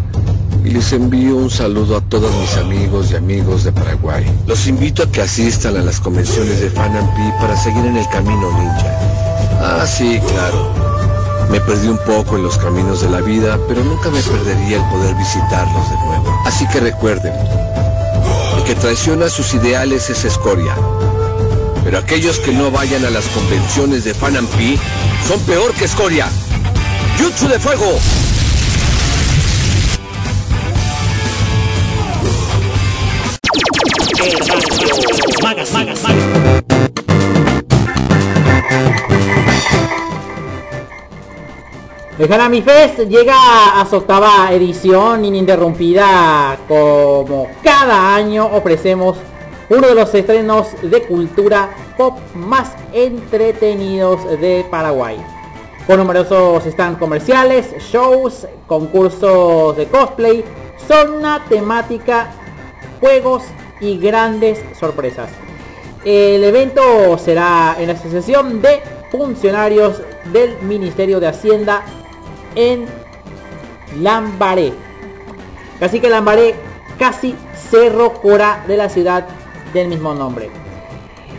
y les envío un saludo a todos mis amigos y amigos de Paraguay. Los invito a que asistan a las convenciones de Fan Fanampi para seguir en el camino ninja. Ah, sí, claro. Me perdí un poco en los caminos de la vida, pero nunca me perdería el poder visitarlos de nuevo. Así que recuerden, el que traiciona sus ideales es escoria. Pero aquellos que no vayan a las convenciones de Fan Fanampi son peor que escoria. Jutsu de Fuego. Magas, magas, magas. El Hanami Fest llega a su octava edición ininterrumpida. Como cada año ofrecemos uno de los estrenos de cultura pop más entretenidos de Paraguay. Con numerosos stands comerciales, shows, concursos de cosplay, zona temática, juegos y grandes sorpresas. El evento será en la asociación de funcionarios del Ministerio de Hacienda en Lambaré. Así que Lambaré, casi Cerro Cora de la ciudad del mismo nombre.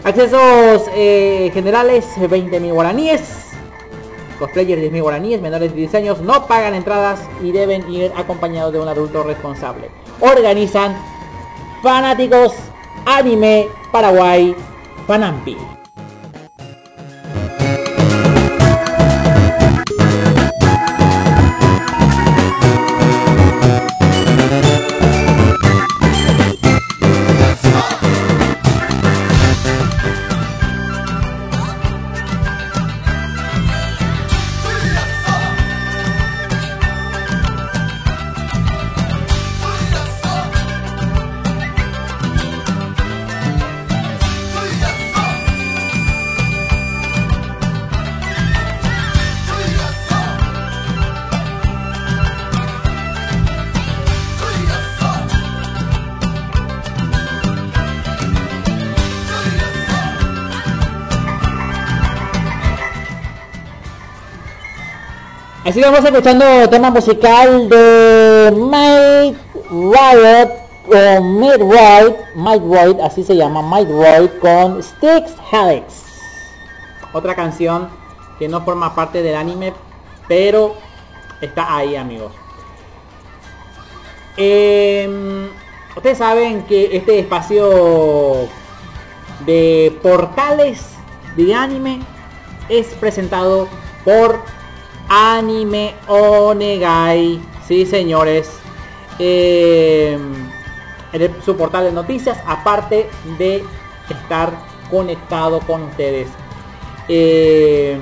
Accesos eh, generales 20.000 guaraníes. Cosplayers 10.000 guaraníes, menores de 10 años no pagan entradas y deben ir acompañados de un adulto responsable. Organizan fanáticos anime Paraguay Panampi. Así vamos escuchando tema musical de Mike Riot o Mid Riot, Mike Riot, así se llama, Mike Riot con Sticks Helix. Otra canción que no forma parte del anime, pero está ahí amigos. Em, ustedes saben que este espacio de portales de anime es presentado por Anime Onegai. Sí, señores. Eh, en su portal de noticias, aparte de estar conectado con ustedes. Eh,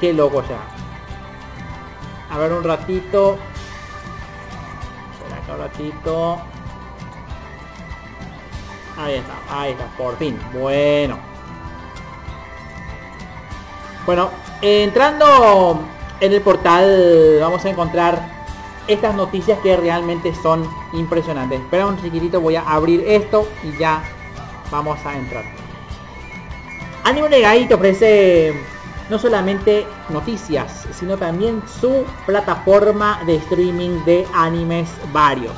qué loco ya. A ver un ratito. Acá un ratito. Ahí está, ahí está, por fin. Bueno. Bueno, entrando en el portal vamos a encontrar estas noticias que realmente son impresionantes. Espera un chiquitito, voy a abrir esto y ya vamos a entrar. Anime Negai te ofrece no solamente noticias, sino también su plataforma de streaming de animes varios.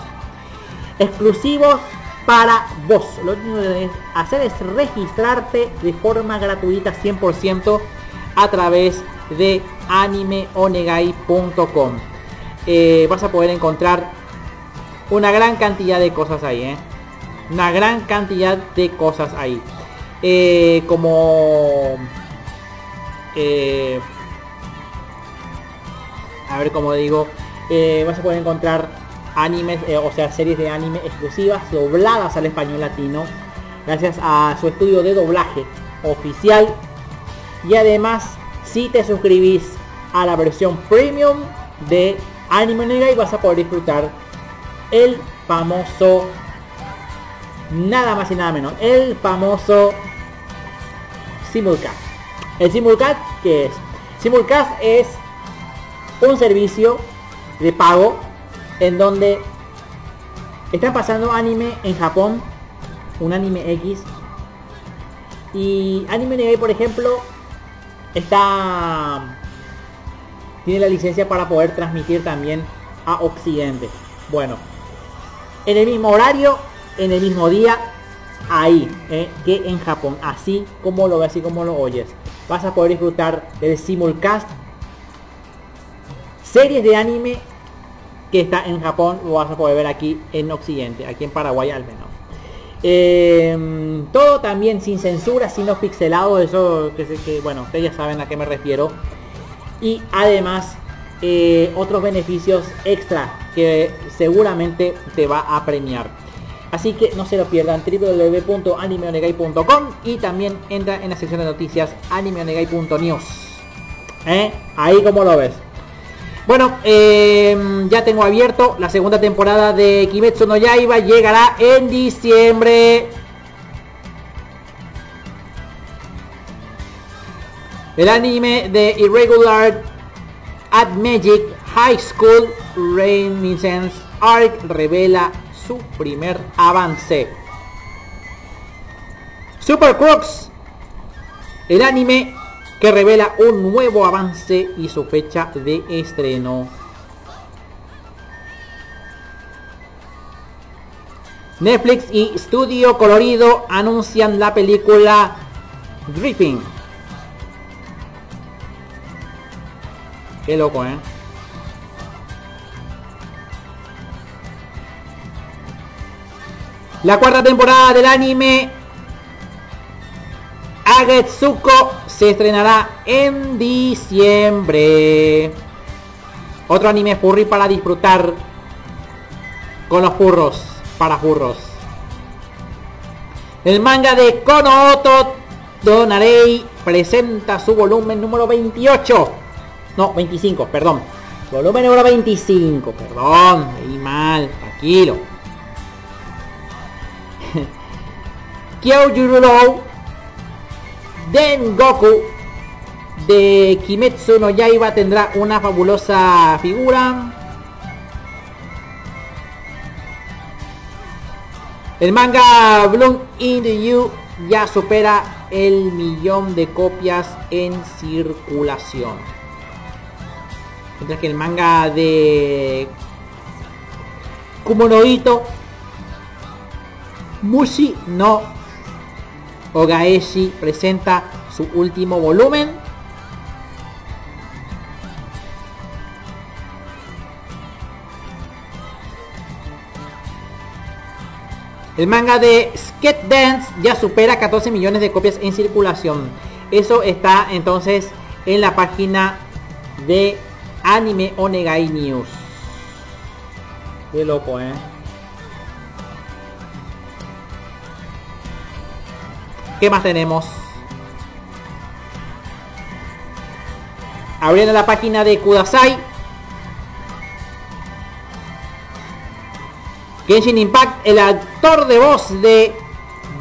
Exclusivos para vos. Lo único que debes hacer es registrarte de forma gratuita 100% a través de animeonegai.com. Eh, vas a poder encontrar una gran cantidad de cosas ahí, ¿eh? Una gran cantidad de cosas ahí. Eh, como... a ver cómo digo. vas a poder encontrar animes, o sea, series de anime exclusivas dobladas al español latino. Gracias a su estudio de doblaje oficial y además, si te suscribís a la versión premium de Anime Negai vas a poder disfrutar el famoso, nada más y nada menos, el famoso Simulcast. El Simulcast, que es? Simulcast es un servicio de pago en donde están pasando anime en Japón, un anime X. Y Anime Negai, por ejemplo, está tiene la licencia para poder transmitir también a Occidente. Bueno, en el mismo horario, en el mismo día, ahí, eh, que en Japón, así como lo ves, así como lo oyes. Vas a poder disfrutar del simulcast, series de anime que está en Japón, lo vas a poder ver aquí en Occidente, aquí en Paraguay al menos. Em, todo también sin censura, sin los pixelados, eso que, bueno, ustedes ya saben a qué me refiero. Y además eh, otros beneficios extra que seguramente te va a premiar. Así que no se lo pierdan www.animeonegai.com y también entra en la sección de noticias animeonegai.news. ¿Eh? Ahí como lo ves. Bueno, em, ya tengo abierto la segunda temporada de Kimetsu no Yaiba. Llegará en diciembre. El anime de Irregular at Magic High School Reminiscence Arc revela su primer avance. Super Crooks. El anime que revela un nuevo avance y su fecha de estreno. Netflix y Studio Colorido anuncian la película Dripping. Qué loco, ¿eh? La cuarta temporada del anime Agetsuko se estrenará en diciembre. Otro anime furry para disfrutar con los furros, para furros. El manga de Kono Oto Donarei presenta su volumen número 28. No, 25, perdón. Volumen número 25, perdón. Ahí mal, tranquilo. [laughs] Kyoujuro Den Goku de Kimetsu no Yaiba tendrá una fabulosa figura. El manga Bloom in the You ya supera el millón de copias en circulación. Mientras que el manga de Kumonoito Mushi no Ogaeshi presenta su último volumen. El manga de Skate Dance ya supera 14 millones de copias en circulación. Eso está entonces en la página de Anime Onegai News. Qué loco, eh. ¿Qué más tenemos? Abriendo la página de Kudasai. Genshin Impact, el actor de voz de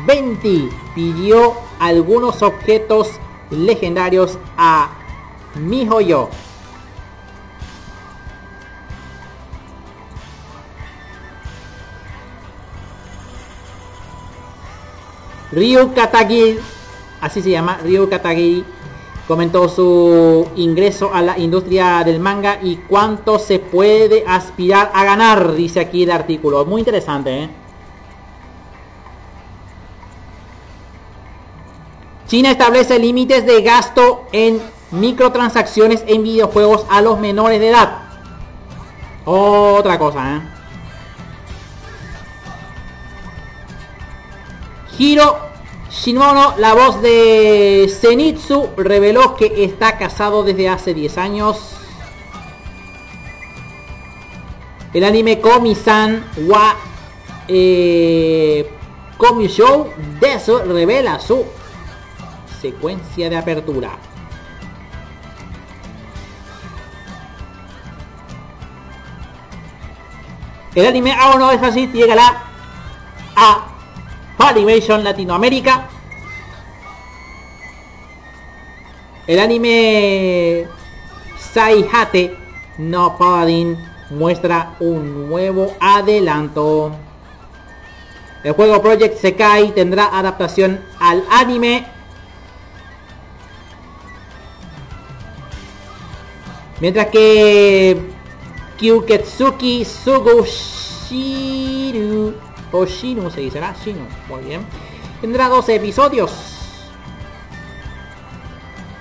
Venti pidió algunos objetos legendarios a MiHoYo. Ryu Katagi, así se llama, Ryu Katagi, comentó su ingreso a la industria del manga y cuánto se puede aspirar a ganar, dice aquí el artículo. Muy interesante, ¿eh? China establece límites de gasto en microtransacciones en videojuegos a los menores de edad. Otra cosa, ¿eh? Hiro Shinono, la voz de Zenitsu, reveló que está casado desde hace 10 años. El anime Komi-san wa eh, Komi Show Desu revela su secuencia de apertura. El anime aún no es así, llegará a Animation Latinoamérica. El anime Saihate no Paladin muestra un nuevo adelanto. El juego Project Sekai tendrá adaptación al anime. Mientras que Kyuketsuki Sugushiru o Shinu se dice, Shinu, muy bien. Tendrá 12 episodios.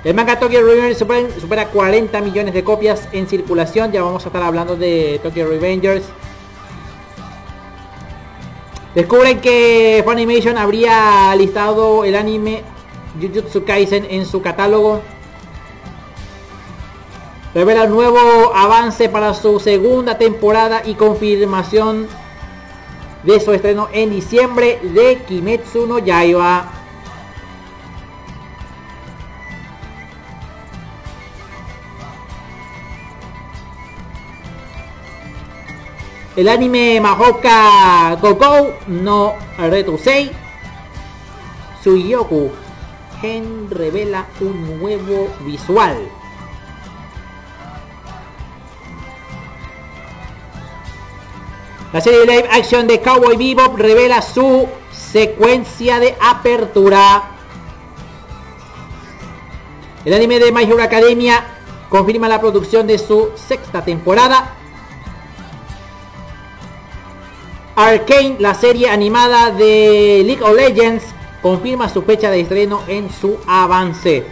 El manga Tokyo Revengers supera, 40 millones de copias en circulación. Ya vamos a estar hablando de Tokyo Revengers. Descubren que Funimation habría listado el anime Jujutsu Kaisen en su catálogo. Revela un nuevo avance para su segunda temporada y confirmación de su estreno en diciembre de Kimetsu no Yaiba. El anime Mahoka Gokou no Retusei Suyoku Arcane revela un nuevo visual. La serie live action de Cowboy Bebop revela su secuencia de apertura. El anime de My Hero Academia confirma la producción de su sexta temporada. Arcane, la serie animada de League of Legends, confirma su fecha de estreno en su avance.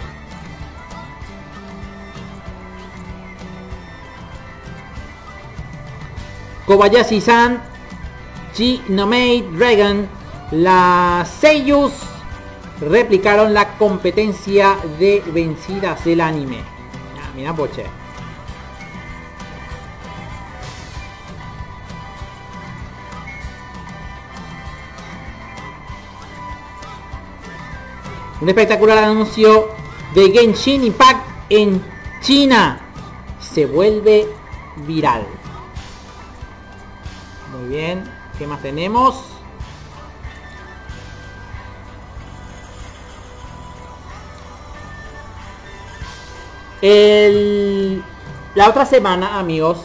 Kobayashi-san, G Nomade Dragon, la Seiyus replicaron la competencia de vencidas del anime. Ah, mira, poche. Un espectacular anuncio de Genshin Impact en China se vuelve viral. Bien, ¿qué más tenemos? El, la otra semana, amigos,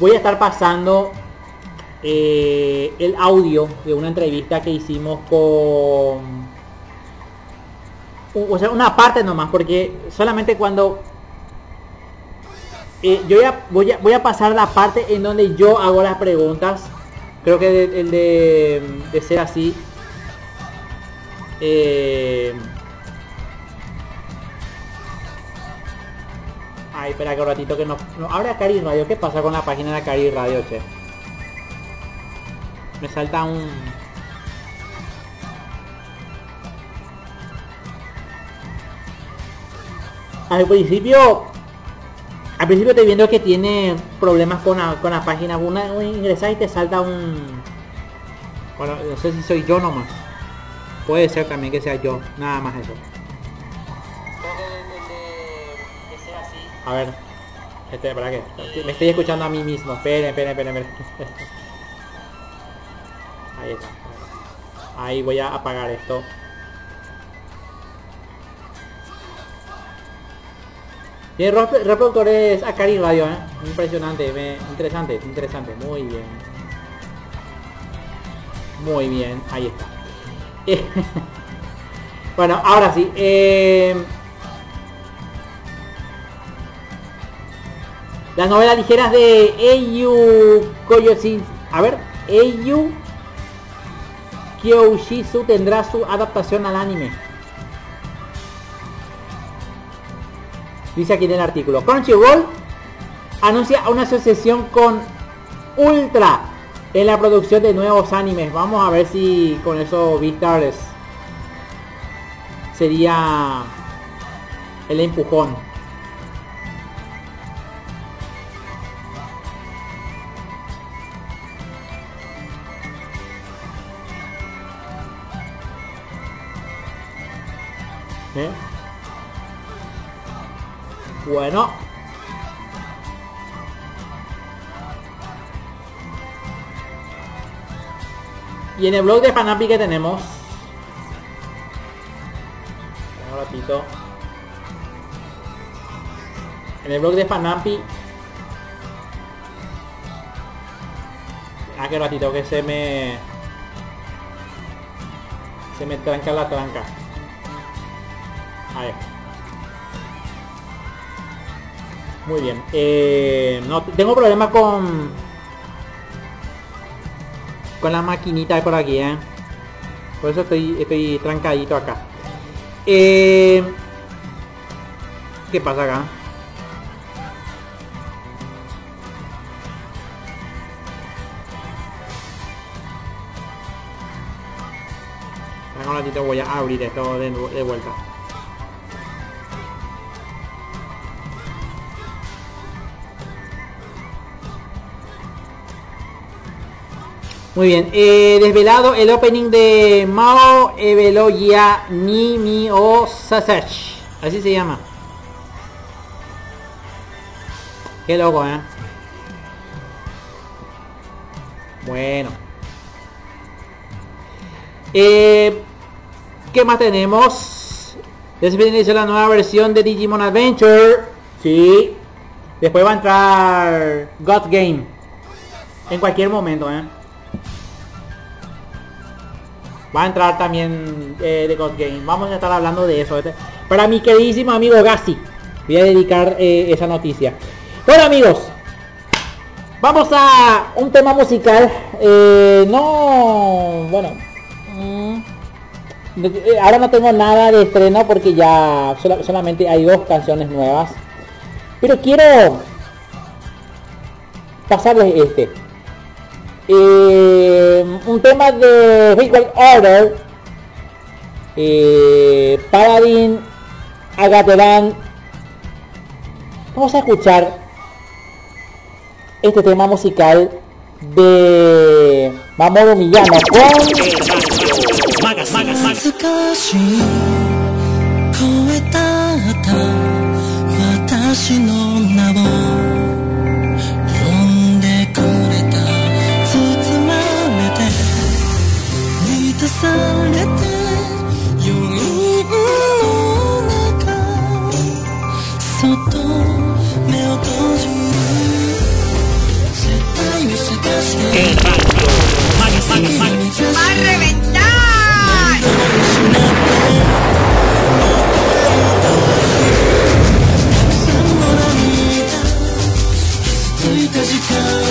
voy a estar pasando eh, el audio de una entrevista que hicimos con... O sea, una parte nomás, porque solamente cuando... eh, yo voy a, voy, a, pasar la parte en donde yo hago las preguntas. Creo que el, de, ser así... Eh, Ay, espera que un ratito que no, no abre Acari Radio. ¿Qué pasa con la página de Acari Radio, che? Me salta un... Al principio... Al principio estoy viendo que tiene problemas con la, con la página. Una, ingresas y te salta un... Bueno, no sé si soy yo nomás. Puede ser también que sea yo. Nada más eso. A ver. Este, ¿para qué? Me estoy escuchando a mí mismo. Esperen, esperen, esperen, esperen. [laughs] Ahí está. Ahí voy a apagar esto. Tiene rep- reproductores Acari Radio, ¿eh? Impresionante, interesante, interesante. Muy bien. Muy bien, ahí está. [laughs] bueno, ahora sí. Eh, Las novelas ligeras de Eiyu Koyoshi. A ver, Eiyu Kyoshizu tendrá su adaptación al anime. Dice aquí en el artículo. Crunchyroll anuncia una asociación con Ultra en la producción de nuevos animes. Vamos a ver si con eso Beastars sería el empujón. Bueno. Y en el blog de Fanapi que tenemos. Un ratito. En el blog de Fanapi. Ah, que ratito que se me. Se me tranca la tranca. A ver. Muy bien. Eh, no, tengo problemas con... Con la maquinita por aquí, ¿eh? Por eso estoy, estoy trancadito acá. Eh, ¿Qué pasa acá? Ahora un ratito voy a abrir esto de, de vuelta. Muy bien, eh, desvelado el opening de Mao Evelogia Nimi o Sasach. Así se llama. Qué loco, ¿eh? Bueno. Eh, ¿Qué más tenemos? Después de la nueva versión de Digimon Adventure. Sí. Después va a entrar God Game. En cualquier momento, ¿eh? Va a entrar también eh, de God Game. Vamos a estar hablando de eso. Este, para mi queridísimo amigo Gassi. Voy a dedicar eh, esa noticia. Bueno amigos. Vamos a un tema musical. Eh, no... Bueno. mm, eh, ahora no tengo nada de estreno porque ya sola- solamente hay dos canciones nuevas. Pero quiero pasarles este. Eh, un tema de Ritual Order. Eh, Paladin Agateran. Vamos a escuchar este tema musical de Mamoru Miyano con 時間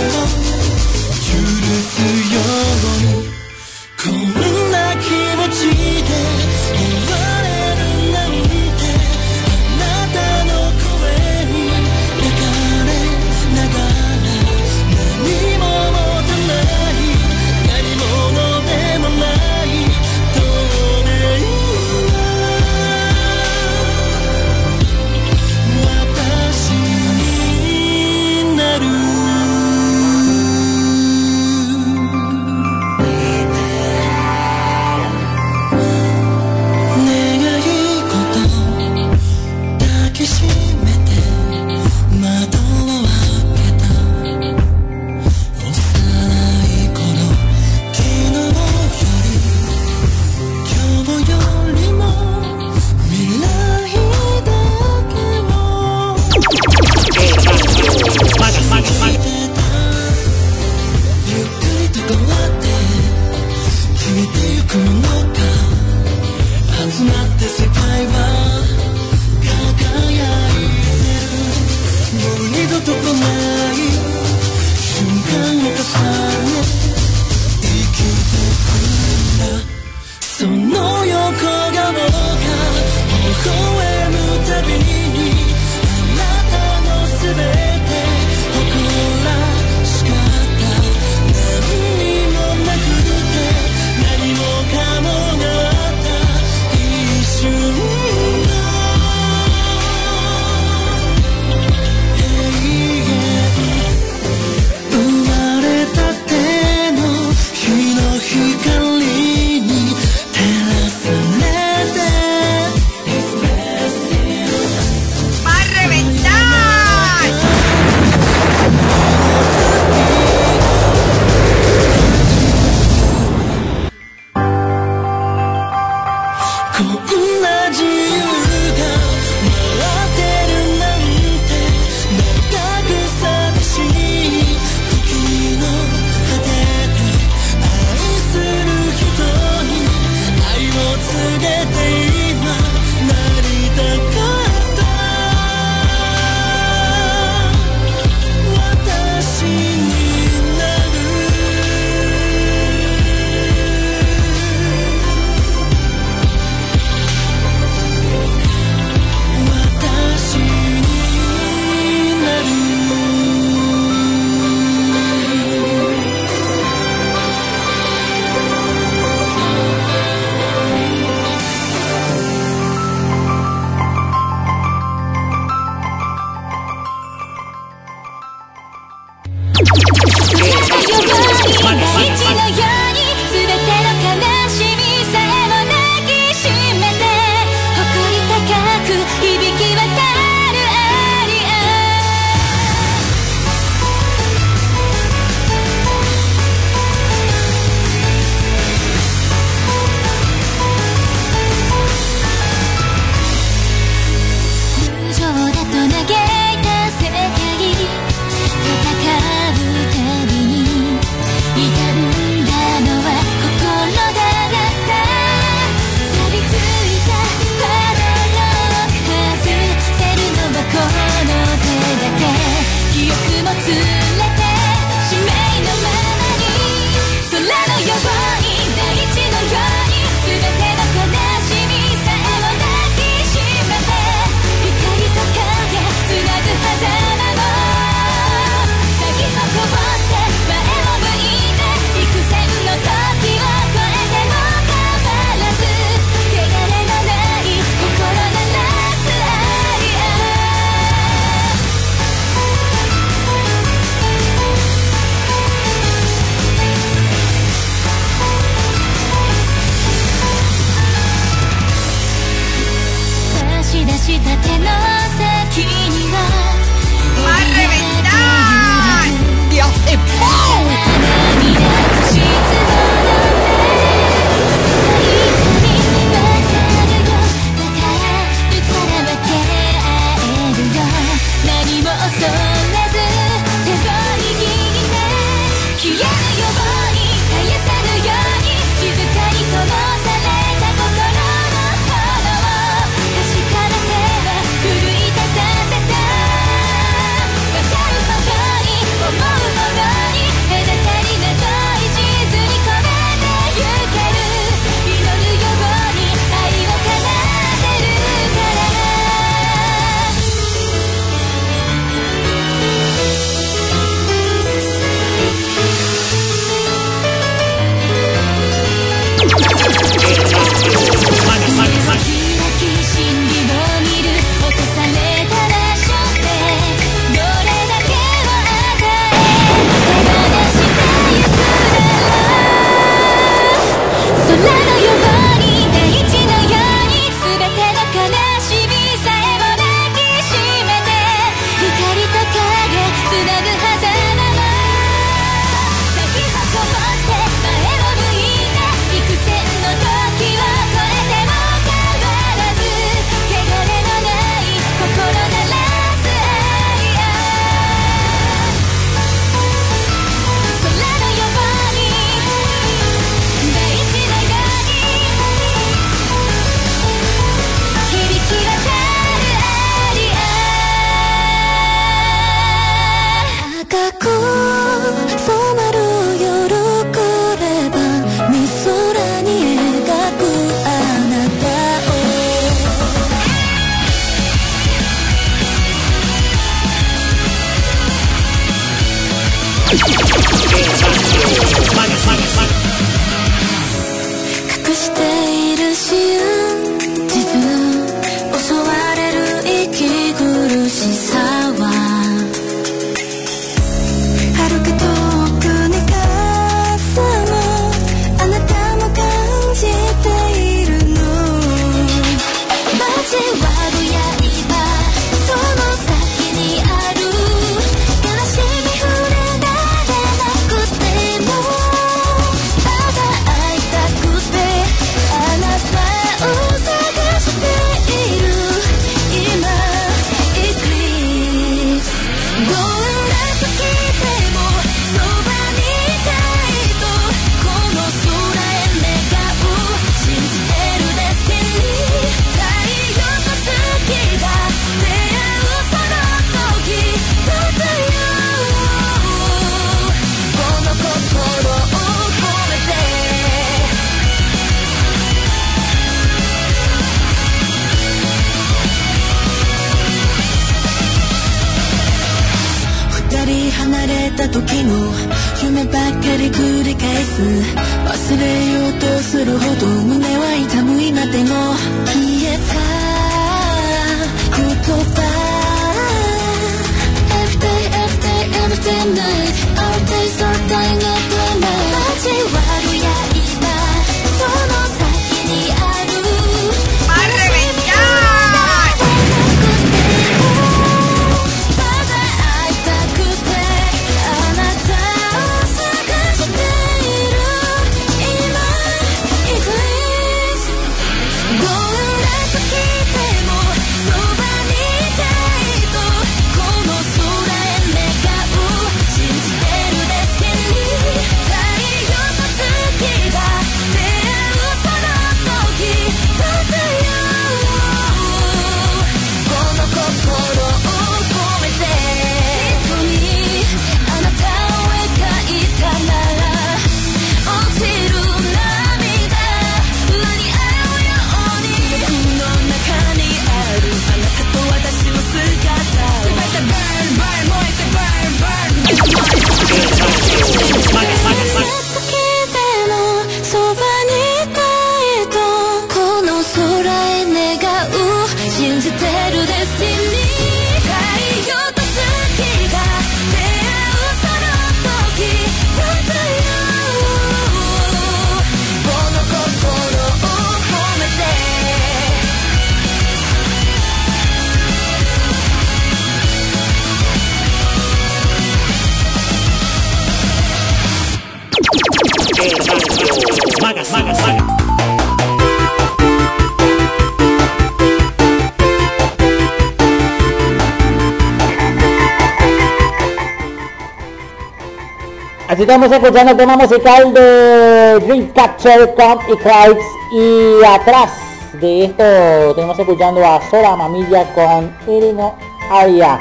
Así estamos escuchando el tema musical de Dreamcatcher con Eclipse y atrás de esto tenemos escuchando a Sora Mamilla con Erino Aria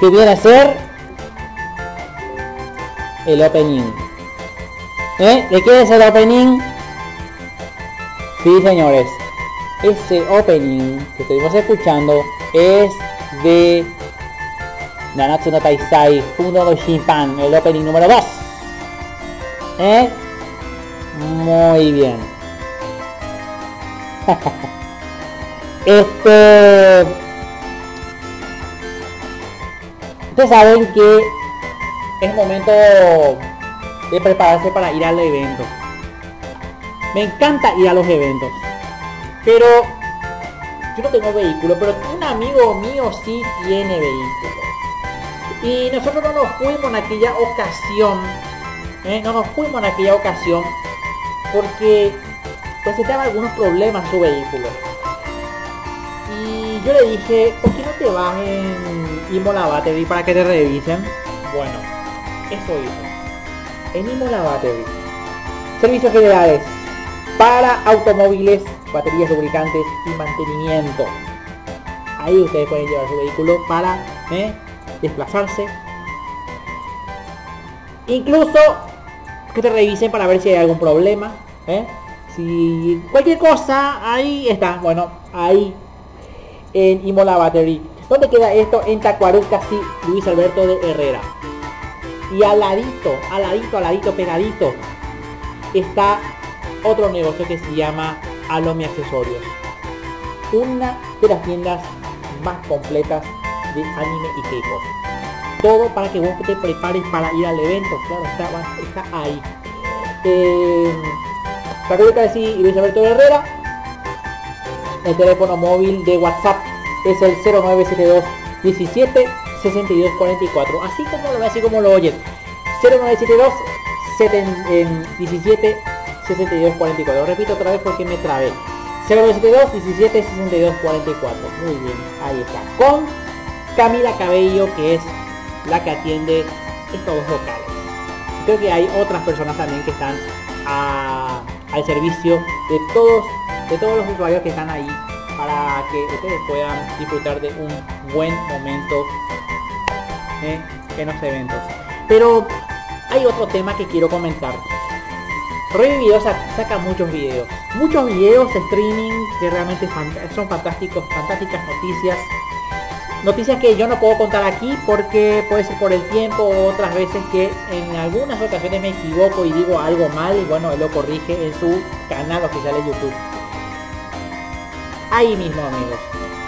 que viene a ser el opening. ¿Eh? ¿De qué es el opening? Sí, señores. Ese opening que estuvimos escuchando es de Nanatsu no Taisai Funo no el opening número 2. ¿Eh? Muy bien. [laughs] este... Ustedes saben que es momento de prepararse para ir al evento. Me encanta ir a los eventos. Pero yo no tengo vehículo, pero un amigo mío sí tiene vehículo. Y nosotros no nos fuimos en aquella ocasión. ¿eh? No nos fuimos en aquella ocasión. Porque presentaba algunos problemas su vehículo. Y yo le dije, ¿por qué no te vas en Imola Battery para que te revisen? Bueno, eso hizo. En Imola Battery. Servicios generales para automóviles, baterías lubricantes y mantenimiento. Ahí ustedes pueden llevar su vehículo para ¿eh? desplazarse. Incluso que te revisen para ver si hay algún problema. ¿eh? Si cualquier cosa, ahí está. Bueno, ahí en Imola Battery. ¿Dónde queda esto? En Tacuarú, casi Luis Alberto de Herrera. Y al ladito, al ladito, al ladito, pegadito, está otro negocio que se llama Alomi Accesorios. Una de las tiendas más completas de anime y K-pop. Todo para que vos te prepares para ir al evento. Claro, está, ahí. Eh, Takuro Casi y Luis Alberto Herrera. El teléfono móvil de WhatsApp es el 0972 17 62 44. Así como lo así como lo oyen. 0972 seten- em, 17 62 44. Repito otra vez porque me trabé. 0972 17 62 44. Muy bien, ahí está. Con Camila Cabello, que es la que atiende estos dos locales. Creo que hay otras personas también que están a- al servicio de todos, de todos los usuarios que están ahí para que ustedes puedan disfrutar de un buen momento eh, en los eventos. Pero hay otro tema que quiero comentar. Rey saca muchos videos, muchos videos streaming que realmente son fantásticos, fantásticas noticias. Noticias que yo no puedo contar aquí porque puede ser por el tiempo o otras veces que en algunas ocasiones me equivoco y digo algo mal y bueno, él lo corrige en su canal oficial de YouTube. Ahí mismo amigos.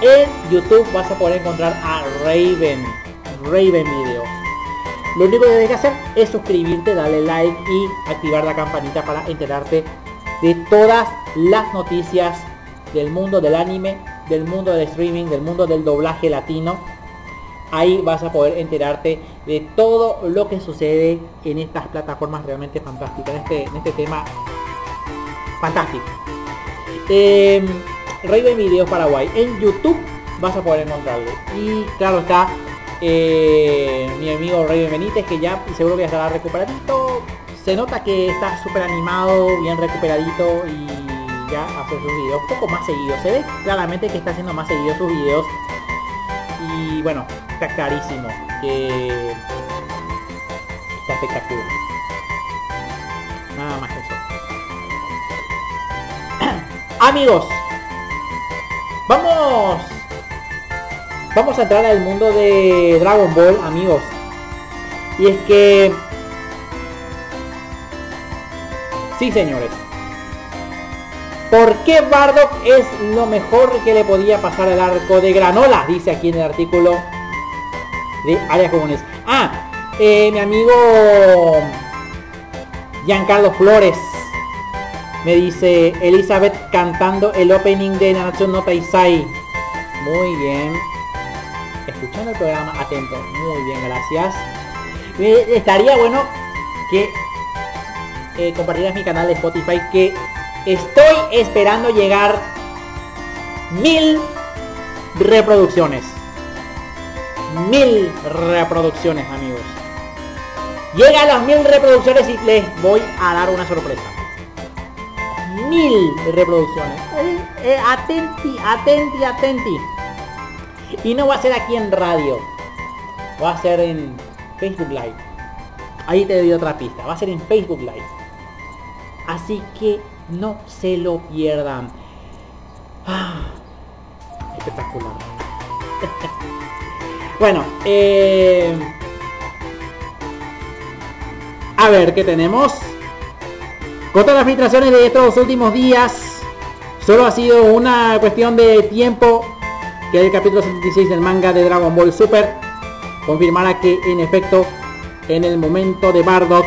En YouTube vas a poder encontrar a Raven. Raven Video. Lo único que debes hacer es suscribirte, darle like y activar la campanita para enterarte de todas las noticias del mundo del anime, del mundo del streaming, del mundo del doblaje latino. Ahí vas a poder enterarte de todo lo que sucede en estas plataformas realmente fantásticas, en este, en este tema fantástico. Eh, Raven Videos Paraguay. En YouTube vas a poder encontrarlo. Y claro está eh, mi amigo Raven Benítez que ya seguro que ya estará recuperadito. Se nota que está súper animado, bien recuperadito y ya hace sus videos un poco más seguidos. Se ve claramente que está haciendo más seguidos sus videos. Y bueno, está clarísimo que está espectacular. Nada más eso. [clears throat] Amigos, vamos vamos a entrar al mundo de Dragon Ball, amigos. Y es que sí, señores. ¿Por qué Bardock es lo mejor que le podía pasar al arco de Granola? Dice aquí en el artículo de áreas comunes. Ah, eh, mi amigo Giancarlo Flores me dice Elizabeth cantando el opening de Nanatsu no Taisai. Muy bien. Escuchando el programa atento. Muy bien, gracias. Estaría bueno que eh, compartieras mi canal de Spotify que estoy esperando llegar mil reproducciones. Mil reproducciones, amigos. Llega a las mil reproducciones y les voy a dar una sorpresa mil reproducciones. Eh, atenti, atenti, atenti. Y no va a ser aquí en radio. Va a ser en Facebook Live. Ahí te doy otra pista. Va a ser en Facebook Live. Así que no se lo pierdan. Ah, espectacular. [laughs] bueno, eh... a ver qué tenemos. Con todas las filtraciones de estos últimos días, solo ha sido una cuestión de tiempo que el capítulo 76 del manga de Dragon Ball Super confirmara que en efecto en el momento de Bardock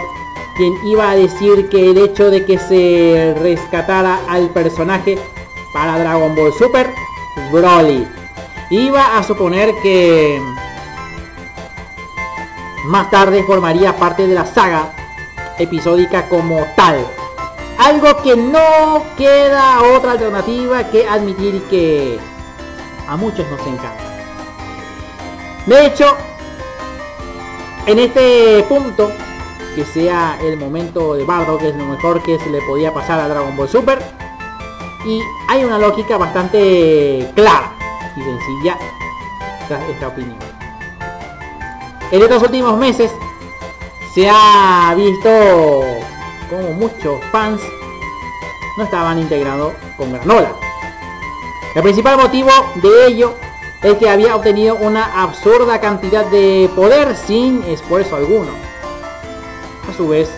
quien iba a decir que el hecho de que se rescatara al personaje para Dragon Ball Super Broly iba a suponer que más tarde formaría parte de la saga episódica como tal. Algo que no queda otra alternativa que admitir que a muchos nos encanta. De hecho, en este punto, que sea el momento de Bardo, que es lo mejor que se le podía pasar a Dragon Ball Super, y hay una lógica bastante clara y sencilla esta opinión. En estos últimos meses se ha visto como muchos fans no estaban integrados con Granola. El principal motivo de ello es que había obtenido una absurda cantidad de poder sin esfuerzo alguno. a su vez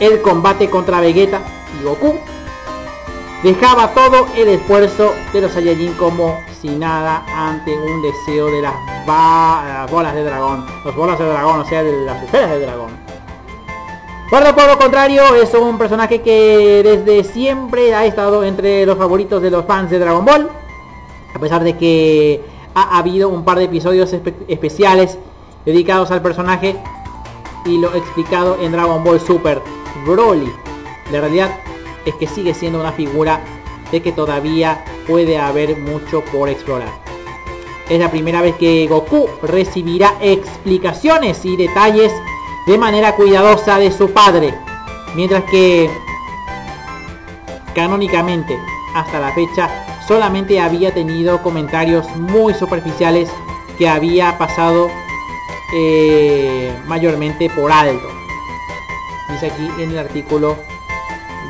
el combate contra Vegeta y Goku dejaba todo el esfuerzo de los Saiyajin como si nada ante un deseo de las, las bolas de dragón, los bolas de dragón, o sea, de las esferas de dragón. Bardo por lo contrario es un personaje que desde siempre ha estado entre los favoritos de los fans de Dragon Ball, a pesar de que ha habido un par de episodios espe- especiales dedicados al personaje y lo explicado en Dragon Ball Super Broly. La realidad es que sigue siendo una figura de que todavía puede haber mucho por explorar. Es la primera vez que Goku recibirá explicaciones y detalles de manera cuidadosa de su padre, mientras que canónicamente hasta la fecha solamente había tenido comentarios muy superficiales que había pasado eh, mayormente por alto. Dice aquí en el artículo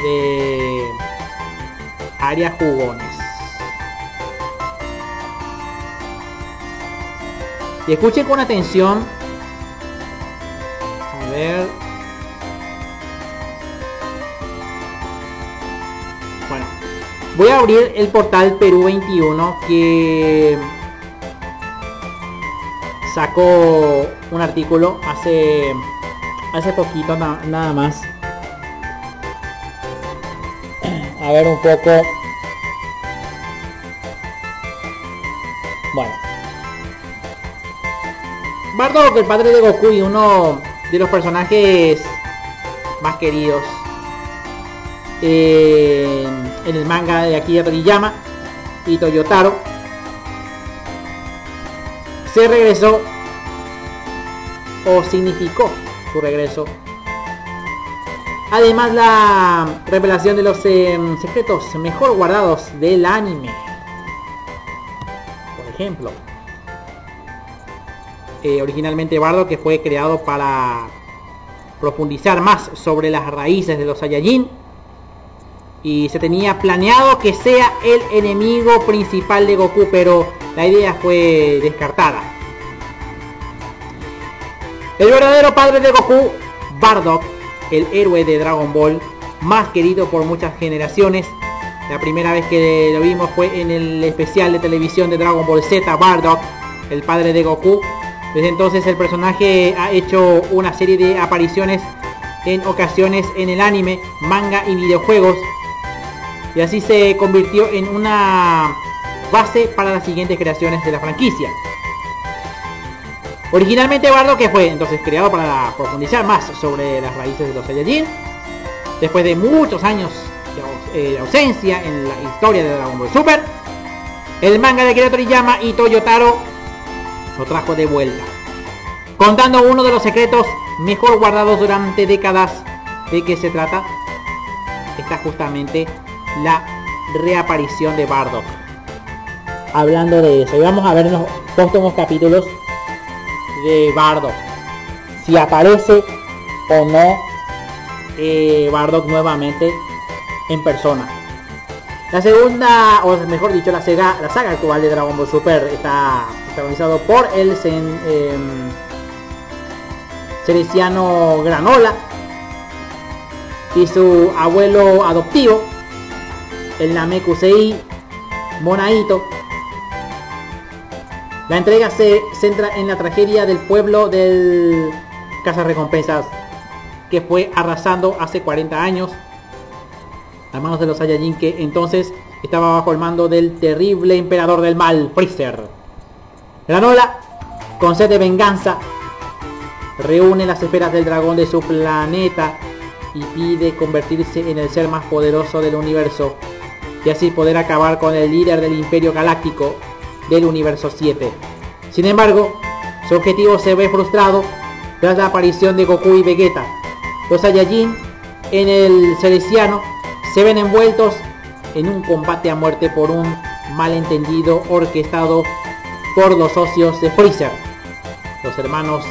de Área Jugones. Y escuchen con atención. Bueno, voy a abrir el portal Perú 21 que sacó un artículo hace hace poquito na- nada más. A ver un poco. Bueno. Bardock, el padre de Goku y uno de los personajes más queridos en, en el manga de Akira Toriyama y Toyotaro. Se regresó o significó su regreso. Además la revelación de los em, secretos mejor guardados del anime. Por ejemplo eh, originalmente Bardo que fue creado para profundizar más sobre las raíces de los Saiyajin. Y se tenía planeado que sea el enemigo principal de Goku pero la idea fue descartada. El verdadero padre de Goku Bardock el héroe de Dragon Ball más querido por muchas generaciones. La primera vez que lo vimos fue en el especial de televisión de Dragon Ball Z Bardock el padre de Goku desde entonces el personaje ha hecho una serie de apariciones en ocasiones en el anime, manga y videojuegos. Y así se convirtió en una base para las siguientes creaciones de la franquicia. Originalmente Bardo que fue entonces creado para profundizar más sobre las raíces de los Saiyajin. Después de muchos años de eh, ausencia en la historia de Dragon Ball Super. El manga de Akira Toriyama y Toyotaro lo trajo de vuelta. Contando uno de los secretos mejor guardados durante décadas. ¿De qué se trata? Está justamente la reaparición de Bardock. Hablando de eso, y vamos a ver los próximos capítulos de Bardock. Si aparece o no eh, Bardock nuevamente en persona. La segunda, o mejor dicho, la saga, la saga actual de Dragon Ball Super está protagonizado por el Sen, em, Cereciano Granola y su abuelo adoptivo, el Namekusei Monaito. La entrega se centra en la tragedia del pueblo del Recompensas que fue arrasando hace 40 años a manos de los Saiyajin que entonces estaba bajo el mando del terrible emperador del mal, Freezer. Granola, con sed de venganza, reúne las esferas del dragón de su planeta y pide convertirse en el ser más poderoso del universo y así poder acabar con el líder del imperio galáctico del universo 7. Sin embargo, su objetivo se ve frustrado tras la aparición de Goku y Vegeta. Los Saiyajin en el Celestiano se ven envueltos en un combate a muerte por un malentendido orquestado por los socios de Freezer, los hermanos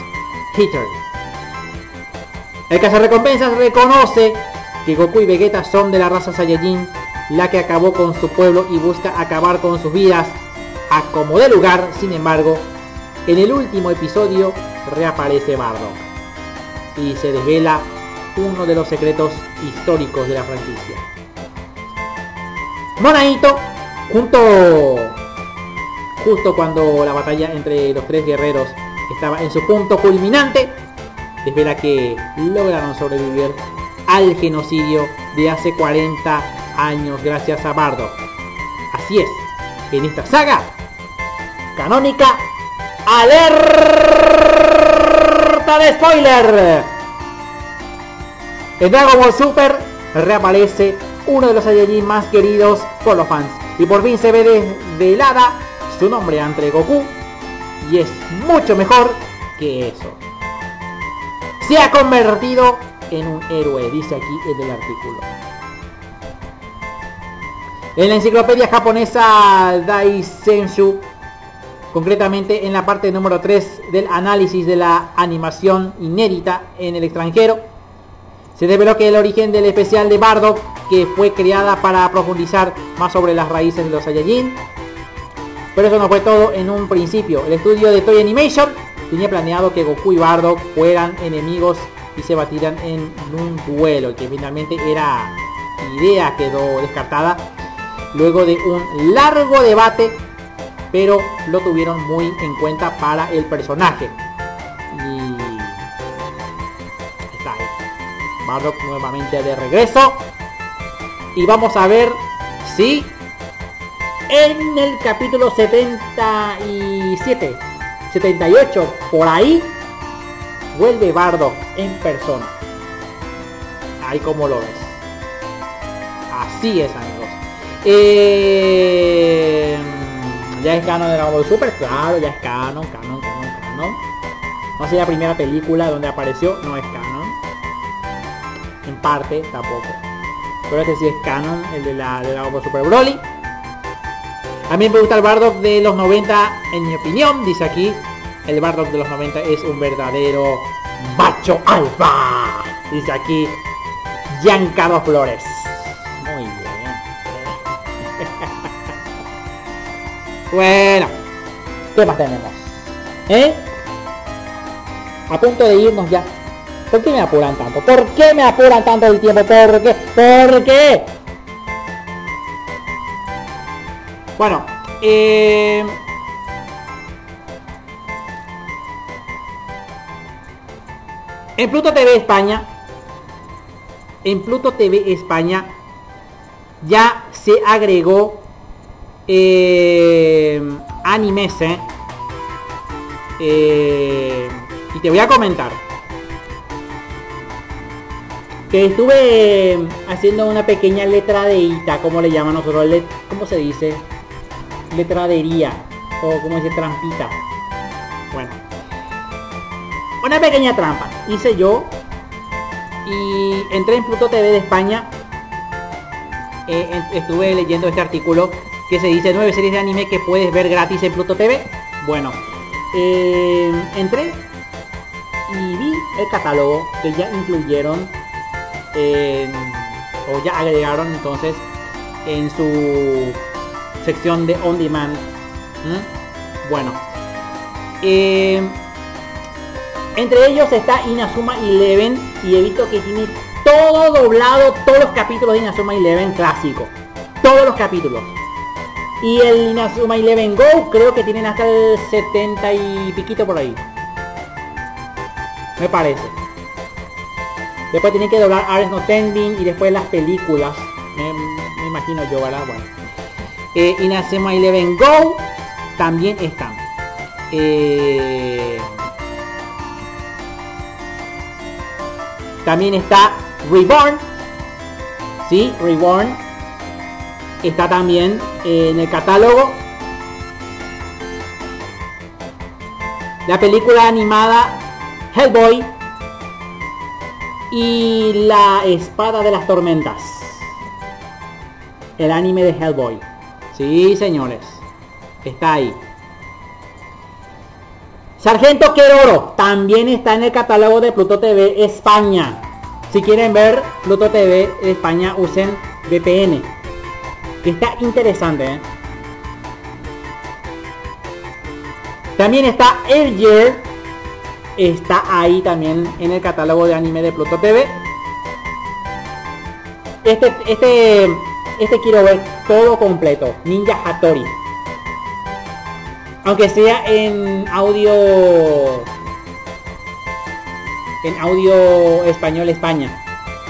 Hitter. El cazarrecompensas reconoce que Goku y Vegeta son de la raza Saiyajin, la que acabó con su pueblo y busca acabar con sus vidas a como de lugar. Sin embargo, en el último episodio reaparece Bardock. y se desvela uno de los secretos históricos de la franquicia. Monaito, junto justo cuando la batalla entre los tres guerreros estaba en su punto culminante, desvela que lograron sobrevivir al genocidio de hace 40 años gracias a Bardo. Así es, en esta saga canónica, alerta de spoiler. En Dragon Ball Super reaparece uno de los Saiyajin más queridos por los fans. Y por fin se ve desvelada su nombre ante Goku. Y es mucho mejor que eso. Se ha convertido en un héroe, dice aquí en el artículo. En la enciclopedia japonesa Daisenshu, concretamente en la parte número 3 del análisis de la animación inédita en el extranjero, se develó que el origen del especial de Bardock, que fue creada para profundizar más sobre las raíces de los Saiyajin. Pero eso no fue todo en un principio. El estudio de Toy Animation tenía planeado que Goku y Bardock fueran enemigos y se batieran en un duelo, que finalmente era idea quedó descartada luego de un largo debate, pero lo tuvieron muy en cuenta para el personaje. Bardock nuevamente de regreso. Y vamos a ver si en el capítulo 77, 78, por ahí, vuelve Bardock en persona. Ahí como lo ves. Así es, amigos. Eh, ya es canon de Dragon Ball Super, claro, ya es canon, canon, canon, canon. No sé la primera película donde apareció, no es canon. En parte, tampoco. Pero este sí es canon, el de la de Ball Super Broly. A mí me gusta el Bardock de los 90, en mi opinión, dice aquí. El Bardock de los 90 es un verdadero macho alfa. Dice aquí Giancarlo Flores. Muy bien. [laughs] bueno, ¿qué más tenemos? ¿Eh? A punto de irnos ya. ¿Por qué me apuran tanto? ¿Por qué me apuran tanto el tiempo? ¿Por qué? ¿Por qué? Bueno, eh... En Pluto TV España, en Pluto TV España ya se agregó eh, animes, ¿eh? Eh, y te voy a comentar que estuve haciendo una pequeña letradeita, como le llaman nosotros, ¿cómo se dice? Letradería o como dice trampita. Bueno, una pequeña trampa hice yo y entré en Pluto TV de España. Eh, estuve leyendo este artículo que se dice nueve series de anime que puedes ver gratis en Pluto TV. Bueno, eh, entré y vi el catálogo que ya incluyeron o ya agregaron entonces en su sección de on demand. Bueno, eh, entre ellos está Inazuma Eleven y he visto que tiene todo doblado, todos los capítulos de Inazuma Eleven clásico. Todos los capítulos. Y el Inazuma Eleven Go creo que tienen hasta el 70 y piquito por ahí. Me parece. Después tienen que doblar Ares no Tending y después las películas. Me, imagino yo, ¿verdad? Bueno. Eh, Inazuma Eleven Go también están. Eh, también está Reborn. Sí, Reborn. Está también en el catálogo. La película animada Hellboy y la espada de las tormentas. El anime de Hellboy. Sí, señores. Está ahí. Sargento Queroro también está en el catálogo de Pluto TV España. Si quieren ver Pluto TV España, usen VPN. Está interesante, ¿eh? También está Air está ahí también en el catálogo de anime de Pluto TV. Este, este, este quiero ver todo completo. Ninja Hattori. Aunque sea en audio en audio español España.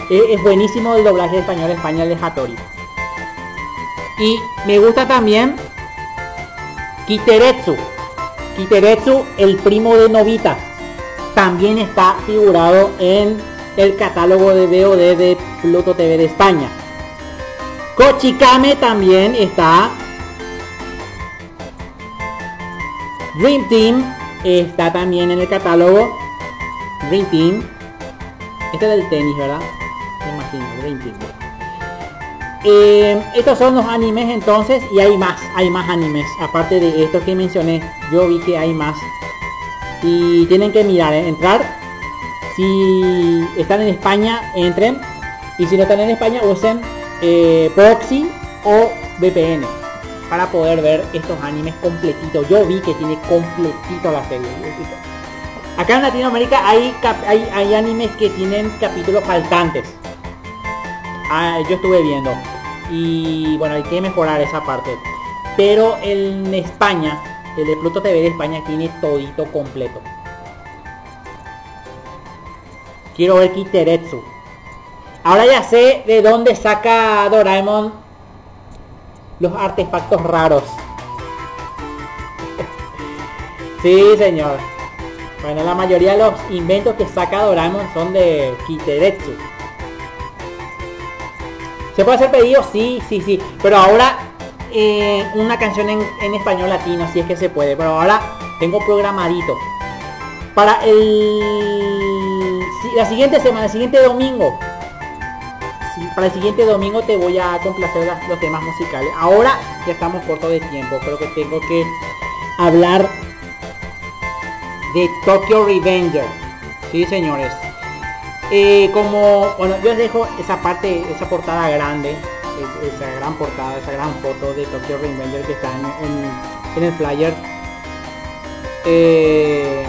E- Es buenísimo el doblaje español España de Hattori. Y me gusta también Kiteretsu. Kiteretsu, el primo de Novita. También está figurado en el catálogo de VOD de Pluto TV de España. Kochikame también está. Dream Team está también en el catálogo. Dream Team. Este es del tenis, ¿verdad? Me imagino, Dream Team. Eh, estos son los animes entonces y hay más, hay más animes. Aparte de estos que mencioné, yo vi que hay más. Y tienen que mirar, ¿eh? entrar. Si están en España, entren. Y si no están en España, usen eh, proxy o VPN para poder ver estos animes completitos. Yo vi que tiene completito la serie. Acá en Latinoamérica hay, hay, hay animes que tienen capítulos faltantes. Ah, yo estuve viendo. Y bueno, hay que mejorar esa parte. Pero en España, el de Pluto TV de España tiene todito completo. Quiero ver Kiteretsu. Ahora ya sé de dónde saca Doraemon los artefactos raros. [laughs] sí, señor. Bueno, la mayoría de los inventos que saca Doraemon son de Kiteretsu. ¿Se puede hacer pedido? Sí, sí, sí. Pero ahora eh, una canción en, español latino, si es que se puede. Pero ahora tengo programadito. Para el la siguiente semana, el siguiente domingo. Para el siguiente domingo te voy a complacer las- los temas musicales. Ahora ya estamos cortos de tiempo. Creo que tengo que hablar de Tokyo Revenger. Sí, señores. Eh, como, bueno, yo les dejo esa parte, esa portada grande, esa gran portada, esa gran foto de Tokyo Revenger que está en el flyer. Eh,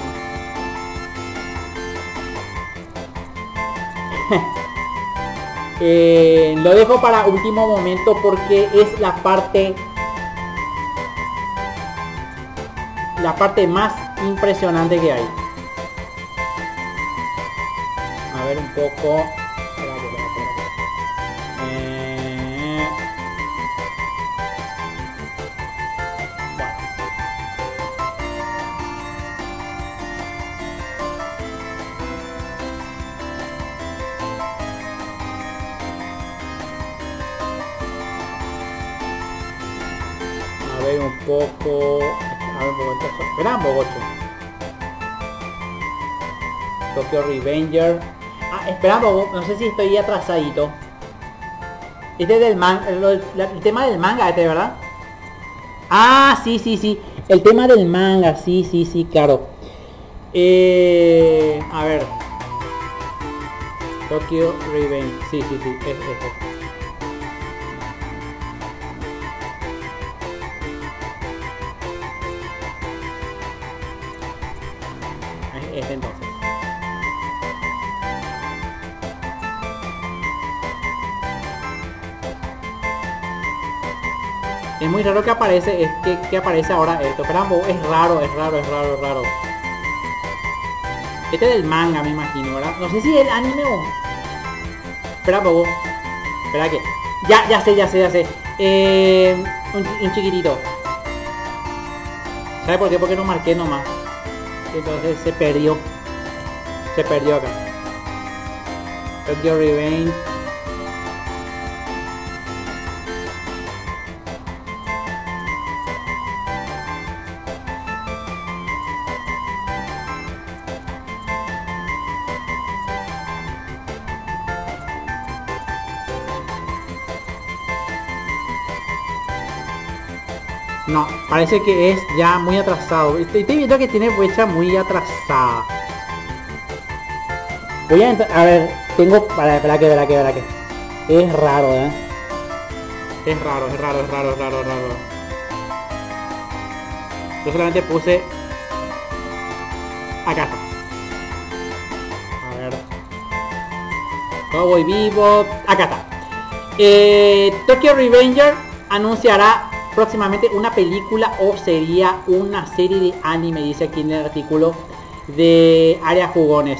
[laughs] eh, lo dejo para último momento porque es la parte la parte más impresionante que hay. A ver un poco. Tokyo Revenger. Ah, espera, no sé si estoy atrasadito. Este es del manga, el, el tema del manga este, ¿verdad? Ah, sí, sí, sí. El tema del manga, sí, sí, sí, claro. Eh, a ver. Tokyo Revenge. Sí, sí, sí. Es, es, Raro que aparece, es que, que aparece ahora esto. Pero es raro, es raro, es raro, es raro. Este es del manga, me imagino, ¿verdad? No sé si el anime o... Espera, bobo. Espera que... Ya, ya sé, ya sé, ya sé. Eh, un chiquitito. ¿Sabe por qué? Porque no marqué nomás. Entonces se perdió. Se perdió acá. Tokyo Revenge. parece que es ya muy atrasado. Estoy, viendo que tiene fecha muy atrasada. Voy a entrar. A ver, tengo. Para, para que, para que, para que. Es raro, eh. Es raro, es raro, es raro, es raro, es raro. Yo solamente puse. Acá está. A ver. No voy vivo. Acá está. Eh, Tokyo Revenger anunciará próximamente una película o sería una serie de anime, dice aquí en el artículo de Área Jugones.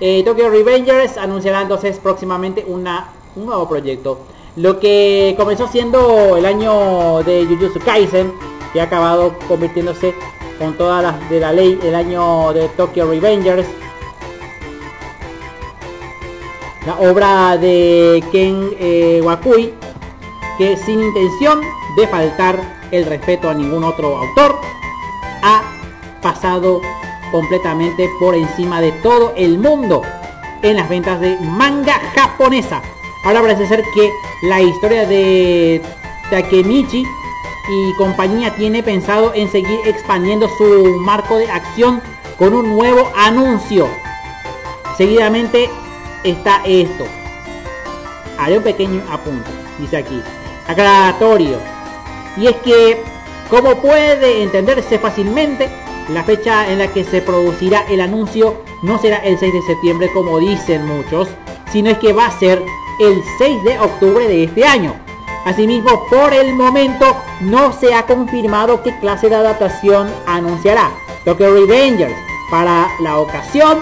Eh, Tokyo Revengers anunciará entonces próximamente una, un nuevo proyecto. Lo que comenzó siendo el año de Jujutsu Kaisen, que ha acabado convirtiéndose con todas las de la ley el año de Tokyo Revengers. La obra de Ken eh, Wakui, que sin intención de faltar el respeto a ningún otro autor, ha pasado completamente por encima de todo el mundo en las ventas de manga japonesa. Ahora parece ser que la historia de Takemichi y compañía tiene pensado en seguir expandiendo su marco de acción con un nuevo anuncio. Seguidamente está esto. Haré un pequeño apunte. Dice aquí. Aclaratorio. Y es que, como puede entenderse fácilmente, la fecha en la que se producirá el anuncio no será el 6 de septiembre como dicen muchos, sino es que va a ser el 6 de octubre de este año. Asimismo, por el momento no se ha confirmado qué clase de adaptación anunciará Tokyo Revengers para la ocasión.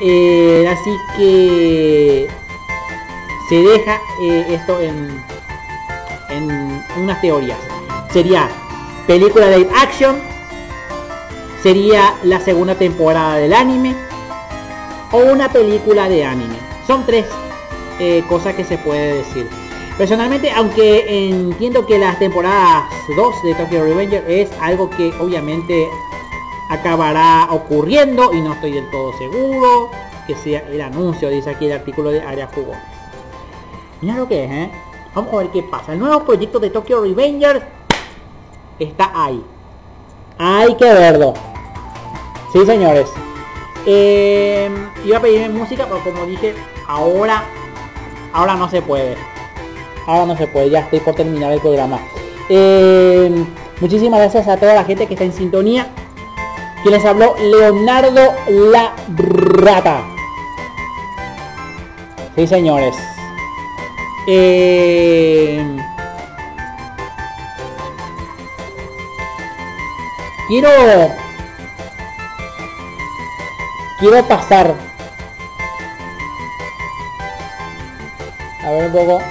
Eh, así que se deja eh, esto en, en unas teorías. Sería película de action, sería la segunda temporada del anime o una película de anime. Son tres eh, cosas que se puede decir. Personalmente, aunque entiendo que las temporadas 2 de Tokyo Revenger es algo que obviamente acabará ocurriendo y no estoy del todo seguro que sea el anuncio, dice aquí el artículo de Área Jugones. Mira lo que es, ¿eh? Vamos a ver qué pasa. El nuevo proyecto de Tokyo Revengers está ahí. Hay que verlo. Sí, señores. Eh, iba a pedirme música, pero como dije, ahora, ahora no se puede. Ahora no se puede, ya estoy por terminar el programa. Eh, muchísimas gracias a toda la gente que está en sintonía. Quien les habló, Leonardo La Rata. Sí, señores. Eh, quiero quiero pasar. A ver un poco.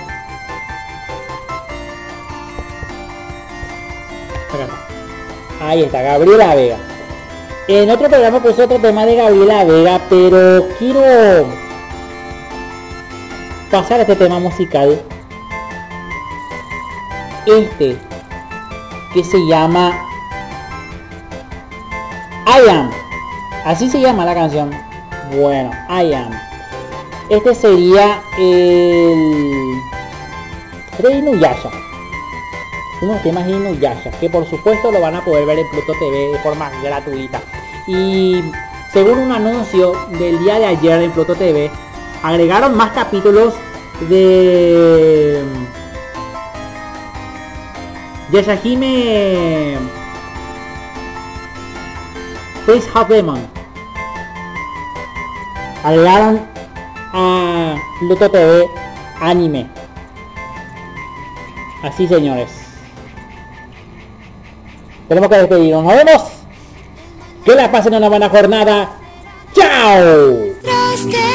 Ahí está Gabriela Vega. En otro programa puse otro tema de Gabriela Vega pero quiero pasar a este tema musical. Este que se llama I Am. Así se llama la canción. Bueno I Am. Este sería el de Inuyasha unos temas de Inuyasha que por supuesto lo van a poder ver en Pluto TV de forma gratuita. Y según un anuncio del día de ayer en Pluto TV agregaron más capítulos de Yashahime Face Half Demon. Agregaron a Pluto TV anime. Así señores. Tenemos que despedirnos. Nos vemos. Que la pasen una buena jornada. Chao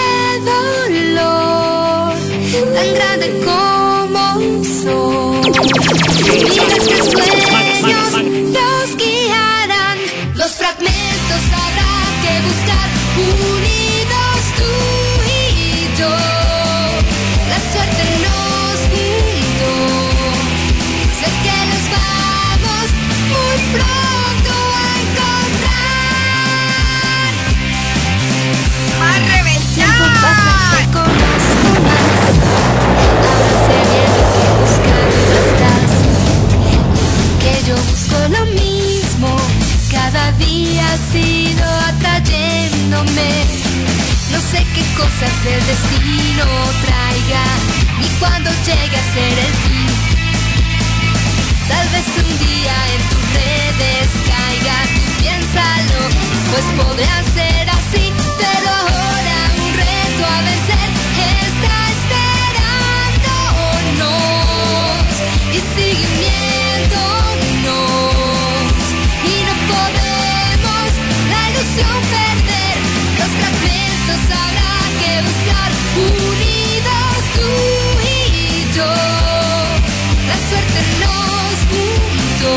No sé qué cosas el destino traiga, ni cuándo llegue a ser el fin. Tal vez un día en tus redes caiga, piénsalo, pues podría ser así, pero ahora un reto a vencer está esperándonos oh, y sigue uniéndonos y no podemos la ilusión perder fragmentos habrá que buscar unidos tú y yo. La suerte nos juntó.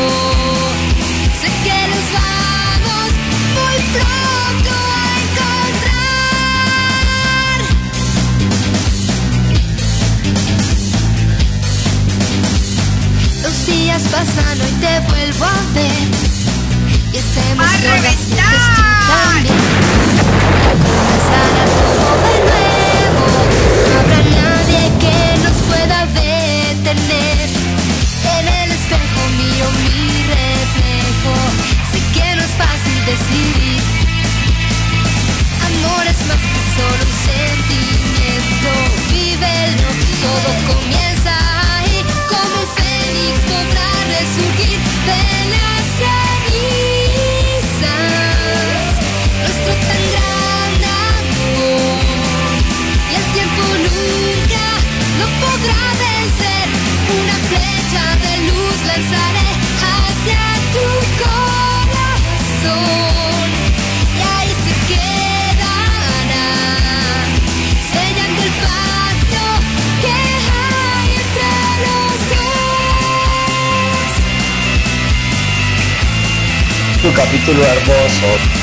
Sé que nos vamos muy pronto a encontrar. Los días pasan y te vuelvo a ver. Y esta emoción Comenzar habrá nadie que nos pueda detener. En el espejo mío, mi reflejo, sí que no es fácil decidir. Amor es más que solo sentimiento, vive el novio. Todo comienza ahí, como un. capítulo hermoso.